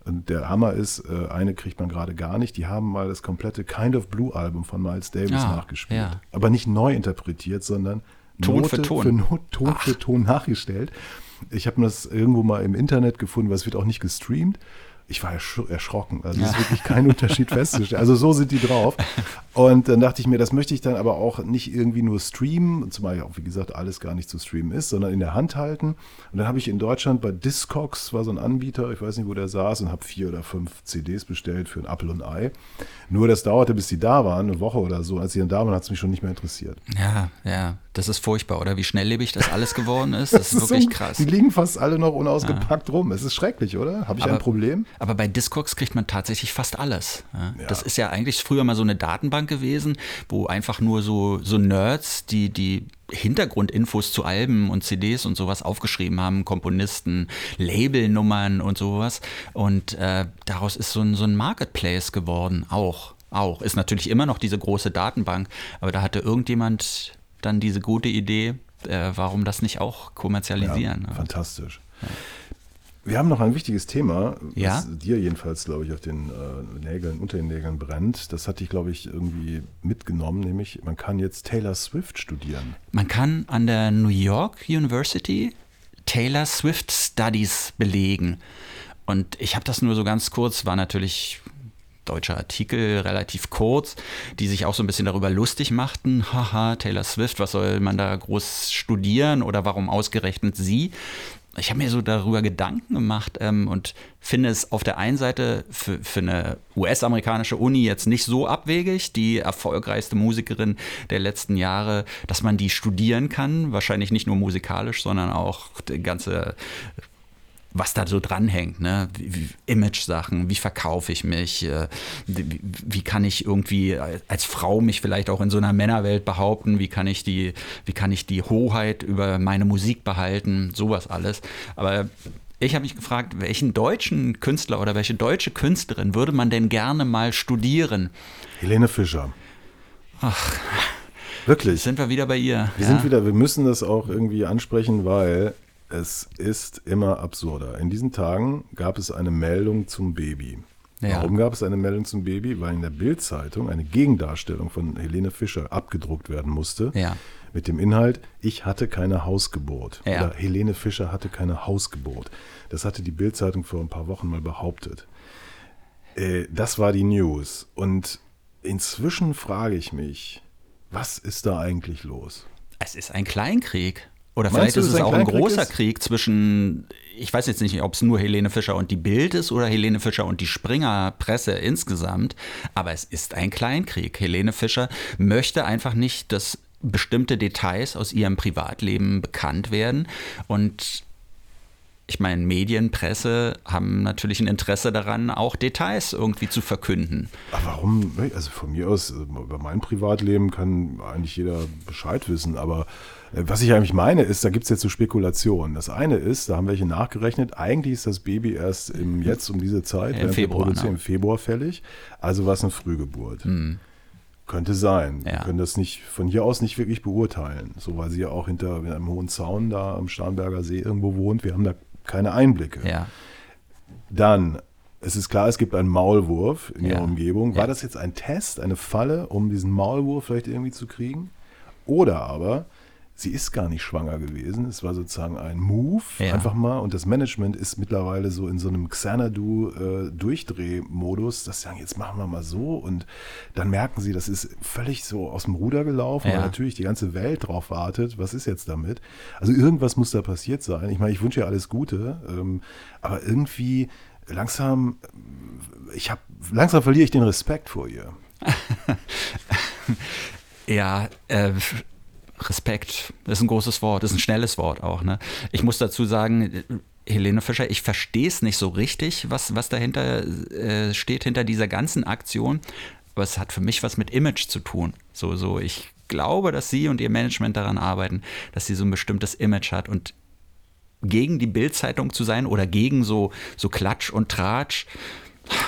Und der Hammer ist, äh, eine kriegt man gerade gar nicht. Die haben mal das komplette Kind of Blue Album von Miles Davis Ah, nachgespielt. ja. Aber nicht neu interpretiert, sondern Ton Note für Ton. für Not, Ton für Ton nachgestellt. Ich habe das irgendwo mal im Internet gefunden, weil es wird auch nicht gestreamt. Ich war ersch erschrocken. Also es ist wirklich kein Unterschied festzustellen. Also so sind die drauf. Und dann dachte ich mir, das möchte ich dann aber auch nicht irgendwie nur streamen, zumal ja auch, wie gesagt, alles gar nicht zu streamen ist, sondern in der Hand halten. Und dann habe ich in Deutschland bei Discogs, war so ein Anbieter, ich weiß nicht, wo der saß, und habe vier oder fünf CDs bestellt für ein Apple und Ei. Nur das dauerte, bis die da waren, eine Woche oder so. Als sie dann da waren, hat es mich schon nicht mehr interessiert. Ja, ja, das ist furchtbar, oder? Wie schnelllebig das alles geworden ist. Das ist so- wirklich krass. Die liegen fast alle noch unausgepackt rum. Es ist schrecklich, oder? Habe ich ein Problem? Aber bei Discogs kriegt man tatsächlich fast alles. Ja? Ja. Das ist ja eigentlich früher mal so eine Datenbank gewesen, wo einfach nur so, so Nerds, die, die Hintergrundinfos zu Alben und CDs und sowas aufgeschrieben haben, Komponisten, Labelnummern und sowas. Und äh, daraus ist so ein, so ein Marketplace geworden, auch. Auch. Ist natürlich immer noch diese große Datenbank, aber da hatte irgendjemand dann diese gute Idee, äh, warum das nicht auch kommerzialisieren. Ja, fantastisch. Wir haben noch ein wichtiges Thema, was Ja? dir jedenfalls, glaube ich, auf den äh, Nägeln, unter den Nägeln brennt. Das hatte ich, glaube ich, irgendwie mitgenommen, nämlich man kann jetzt Taylor Swift studieren. Man kann an der New York University Taylor Swift Studies belegen. Und ich habe das nur so ganz kurz, war natürlich deutscher Artikel, relativ kurz, die sich auch so ein bisschen darüber lustig machten. Haha, Taylor Swift, was soll man da groß studieren oder warum ausgerechnet sie? Ich habe mir so darüber Gedanken gemacht ähm, und finde es auf der einen Seite für, für eine US-amerikanische Uni jetzt nicht so abwegig, die erfolgreichste Musikerin der letzten Jahre, dass man die studieren kann. Wahrscheinlich nicht nur musikalisch, sondern auch die ganze was da so dranhängt, ne? Image-Sachen, wie verkaufe ich mich, äh, wie, wie kann ich irgendwie als Frau mich vielleicht auch in so einer Männerwelt behaupten, wie kann ich die, wie kann ich die Hoheit über meine Musik behalten, sowas alles. Aber ich habe mich gefragt, welchen deutschen Künstler oder welche deutsche Künstlerin würde man denn gerne mal studieren? Helene Fischer. Ach, Wirklich. sind wir wieder bei ihr. Wir sind wieder, wir müssen das auch irgendwie ansprechen, weil es ist immer absurder. In diesen Tagen gab es eine Meldung zum Baby. Ja. Warum gab es eine Meldung zum Baby? Weil in der Bild-Zeitung eine Gegendarstellung von Helene Fischer abgedruckt werden musste. Ja. Mit dem Inhalt, ich hatte keine Hausgeburt. Ja. Oder Helene Fischer hatte keine Hausgeburt. Das hatte die Bild-Zeitung vor ein paar Wochen mal behauptet. Äh, das war die News. Und inzwischen frage ich mich, was ist da eigentlich los? Es ist ein Kleinkrieg. Oder Meinst vielleicht ist es auch ein großer ist? Krieg zwischen, ich weiß jetzt nicht, ob es nur Helene Fischer und die Bild ist oder Helene Fischer und die Springer Presse insgesamt, aber es ist ein Kleinkrieg. Helene Fischer möchte einfach nicht, dass bestimmte Details aus ihrem Privatleben bekannt werden und ich meine, Medien, Presse haben natürlich ein Interesse daran, auch Details irgendwie zu verkünden. Aber warum? Also von mir aus, über mein Privatleben kann eigentlich jeder Bescheid wissen. Aber was ich eigentlich meine, ist, da gibt es jetzt so Spekulationen. Das eine ist, da haben welche nachgerechnet, eigentlich ist das Baby erst im jetzt um diese Zeit, Im während wir Februar, ne? im Februar fällig. Also war es eine Frühgeburt. Könnte sein. Wir Ja. können das nicht von hier aus nicht wirklich beurteilen. So, weil sie ja auch hinter einem hohen Zaun da am Starnberger See irgendwo wohnt. Wir haben da keine Einblicke. Ja. Dann, es ist klar, es gibt einen Maulwurf in Ja. ihrer Umgebung. War Ja. das jetzt ein Test, eine Falle, um diesen Maulwurf vielleicht irgendwie zu kriegen? Oder aber, sie ist gar nicht schwanger gewesen. Es war sozusagen ein Move, Ja. einfach mal. Und das Management ist mittlerweile so in so einem Xanadu-Durchdrehmodus, dass sie sagen, jetzt machen wir mal so. Und dann merken sie, das ist völlig so aus dem Ruder gelaufen, Ja. weil natürlich die ganze Welt drauf wartet. Was ist jetzt damit? Also irgendwas muss da passiert sein. Ich meine, ich wünsche ihr alles Gute, ähm, aber irgendwie langsam, ich habe, langsam verliere ich den Respekt vor ihr. Ja, äh, Respekt, ist ein großes Wort, ist ein schnelles Wort auch. Ne? Ich muss dazu sagen, Helene Fischer, ich verstehe es nicht so richtig, was, was dahinter äh, steht, hinter dieser ganzen Aktion. Aber es hat für mich was mit Image zu tun. So, so, ich glaube, dass sie und ihr Management daran arbeiten, dass sie so ein bestimmtes Image hat und gegen die Bildzeitung zu sein oder gegen so, so Klatsch und Tratsch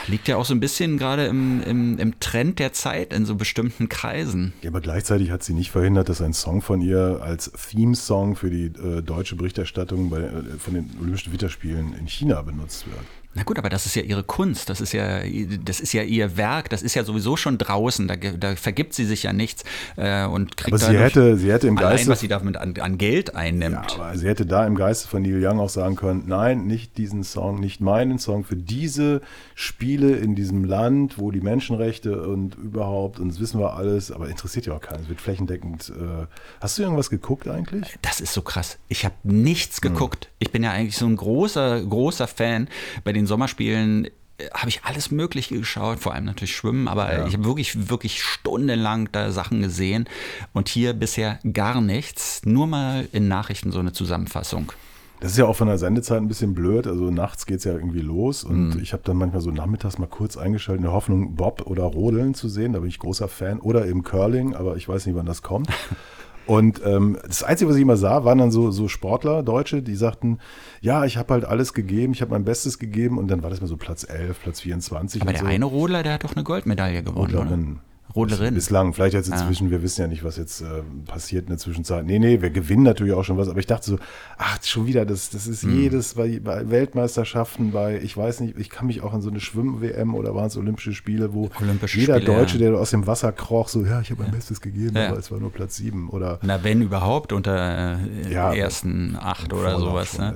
liegt ja auch so ein bisschen gerade im, im, im Trend der Zeit in so bestimmten Kreisen. Ja, aber gleichzeitig hat sie nicht verhindert, dass ein Song von ihr als Theme-Song für die äh, deutsche Berichterstattung bei, äh, von den Olympischen Winterspielen in China benutzt wird. Na gut, aber das ist ja ihre Kunst, das ist ja, das ist ja ihr Werk, das ist ja sowieso schon draußen, da, da vergibt sie sich ja nichts äh, und kriegt Aber sie hätte, sie hätte im allein, Geiste was sie damit an, an Geld einnimmt. Ja, aber sie hätte da im Geiste von Neil Young auch sagen können, nein, nicht diesen Song, nicht meinen Song für diese Spiele in diesem Land, wo die Menschenrechte und überhaupt, und das wissen wir alles, aber interessiert ja auch keinen. Es wird flächendeckend. Äh, hast du irgendwas geguckt eigentlich? Das ist so krass. Ich habe nichts Hm. geguckt. Ich bin ja eigentlich so ein großer, großer Fan. Bei den Sommerspielen äh, habe ich alles Mögliche geschaut, vor allem natürlich Schwimmen, aber Ja. ich habe wirklich, wirklich stundenlang da Sachen gesehen und hier bisher gar nichts. Nur mal in Nachrichten so eine Zusammenfassung. Das ist ja auch von der Sendezeit ein bisschen blöd. Also nachts geht es ja irgendwie los und Mhm. ich habe dann manchmal so nachmittags mal kurz eingeschaltet, in der Hoffnung, Bob oder Rodeln zu sehen. Da bin ich großer Fan. Oder eben Curling, aber ich weiß nicht, wann das kommt. Und ähm, das Einzige, was ich immer sah, waren dann so, so Sportler, Deutsche, die sagten, ja, ich habe halt alles gegeben, ich habe mein Bestes gegeben und dann war das mal so Platz 11, Platz 24. Aber der so. eine Rodler, der hat doch eine Goldmedaille gewonnen. Rodlerin. Rodlerin. Bislang, vielleicht jetzt inzwischen, wir wissen ja nicht, was jetzt äh, passiert in der Zwischenzeit. Nee, nee, wir gewinnen natürlich auch schon was, aber ich dachte so, ach, schon wieder, das, das ist Hm. jedes bei, bei Weltmeisterschaften, bei, ich weiß nicht, ich kann mich auch an so eine Schwimm-WM oder waren es Olympische Spiele, wo Olympische jeder Spiele, Deutsche, ja. der aus dem Wasser kroch, so, ja, ich habe mein Bestes gegeben, Ja. aber es war nur Platz sieben oder Na, wenn überhaupt, unter äh, Ja, ersten acht oder sowas. Ne?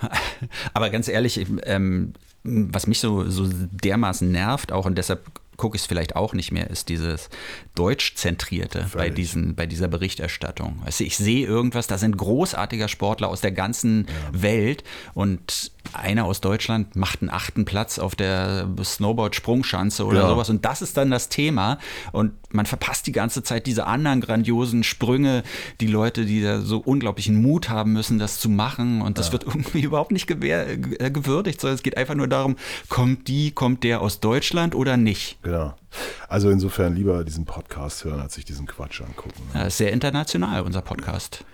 Aber ganz ehrlich, ich, ähm, was mich so, so dermaßen nervt auch und deshalb gucke ich es vielleicht auch nicht mehr, ist dieses Deutschzentrierte bei, diesen, bei dieser Berichterstattung. Also ich sehe irgendwas, da sind großartige Sportler aus der ganzen Welt und einer aus Deutschland macht einen achten Platz auf der Snowboard-Sprungschanze oder Ja. sowas und das ist dann das Thema und man verpasst die ganze Zeit diese anderen grandiosen Sprünge, die Leute, die da so unglaublichen Mut haben müssen, das zu machen und das wird irgendwie überhaupt nicht äh, gewürdigt, sondern es geht einfach nur darum, kommt die, kommt der aus Deutschland oder nicht. Genau. Also insofern lieber diesen Podcast hören, als sich diesen Quatsch angucken. ne? Ja, ist sehr international, unser Podcast.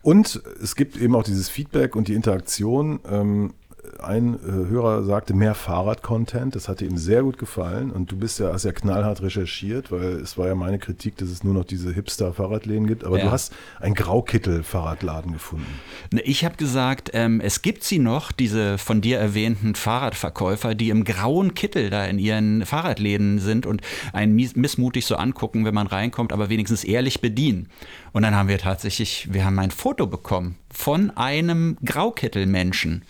Und es gibt eben auch dieses Feedback und die Interaktion. Ähm, ein äh, Hörer sagte mehr Fahrrad-Content. Das hatte ihm sehr gut gefallen. Und du bist ja, hast ja knallhart recherchiert, weil es war ja meine Kritik, dass es nur noch diese Hipster-Fahrradläden gibt. Aber Ja. du hast einen Graukittel-Fahrradladen gefunden. Ne, Ich habe gesagt, ähm, es gibt sie noch, diese von dir erwähnten Fahrradverkäufer, die im grauen Kittel da in ihren Fahrradläden sind und einen missmutig so angucken, wenn man reinkommt, aber wenigstens ehrlich bedienen. Und dann haben wir tatsächlich, wir haben ein Foto bekommen von einem Graukittelmenschen,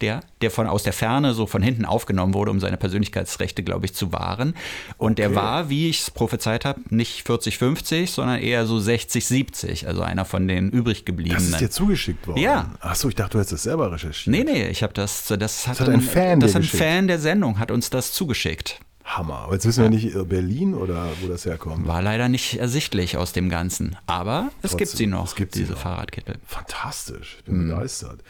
der, der von aus der Ferne so von hinten aufgenommen wurde, um seine Persönlichkeitsrechte, glaube ich, zu wahren. Und der Okay. war, wie ich es prophezeit habe, nicht 40, 50, sondern eher so 60, 70, also einer von den übrig Das gebliebenen. ist dir zugeschickt worden. Ja. Achso, ich dachte, du hättest das selber recherchiert. Nee, nee, ich habe das, das hat, hat ein Fan das hat ein geschickt. Fan der Sendung hat uns das zugeschickt. Hammer. Aber jetzt wissen wir nicht, äh, Berlin oder wo das herkommt. War leider nicht ersichtlich aus dem Ganzen, aber es gibt Trotzdem, sie noch, es gibt diese noch. Fahrradkittel. Fantastisch, ich bin Mhm. begeistert.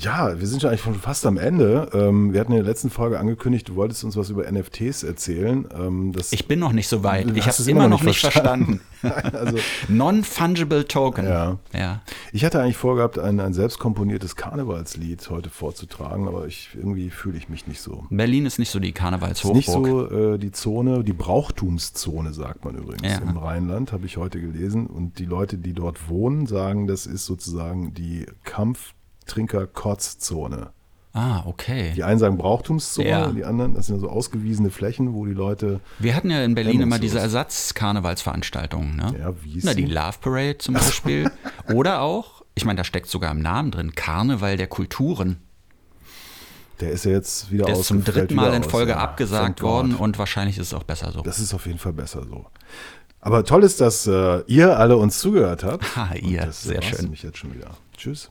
Ja, wir sind schon eigentlich schon fast am Ende. Ähm, wir hatten in der letzten Folge angekündigt, du wolltest uns was über NFTs erzählen. Ähm, Ich bin noch nicht so weit. Ich habe es immer noch nicht verstanden. also, Non-fungible Token. Ja. ja. ich hatte eigentlich vorgehabt, ein, ein selbst komponiertes Karnevalslied heute vorzutragen, aber ich, irgendwie fühle ich mich nicht so. Berlin ist nicht so die Ist Karnevalshochburg. nicht so äh, die Zone, die Brauchtumszone, sagt man übrigens. Ja. Im Rheinland habe ich heute gelesen. Und die Leute, die dort wohnen, sagen, das ist sozusagen die Kampftrinker-Kotzzone. Ah, okay. Die einen sagen Brauchtumszone, Ja. die anderen, das sind so ausgewiesene Flächen, wo die Leute, Wir hatten ja in Berlin immer diese Ersatz-Karnevalsveranstaltungen. Ne? ja, wie ist Na, die? Love Parade zum Beispiel. Oder auch, ich meine, da steckt sogar im Namen drin, Karneval der Kulturen. Der ist ja jetzt wieder Der ist zum dritten Mal in aus, Folge ja. abgesagt worden und wahrscheinlich ist es auch besser so. Das ist auf jeden Fall besser so. Aber toll ist, dass äh, ihr alle uns zugehört habt. Ha, ihr, das sehr schön. nämlich jetzt schon wieder. Tschüss.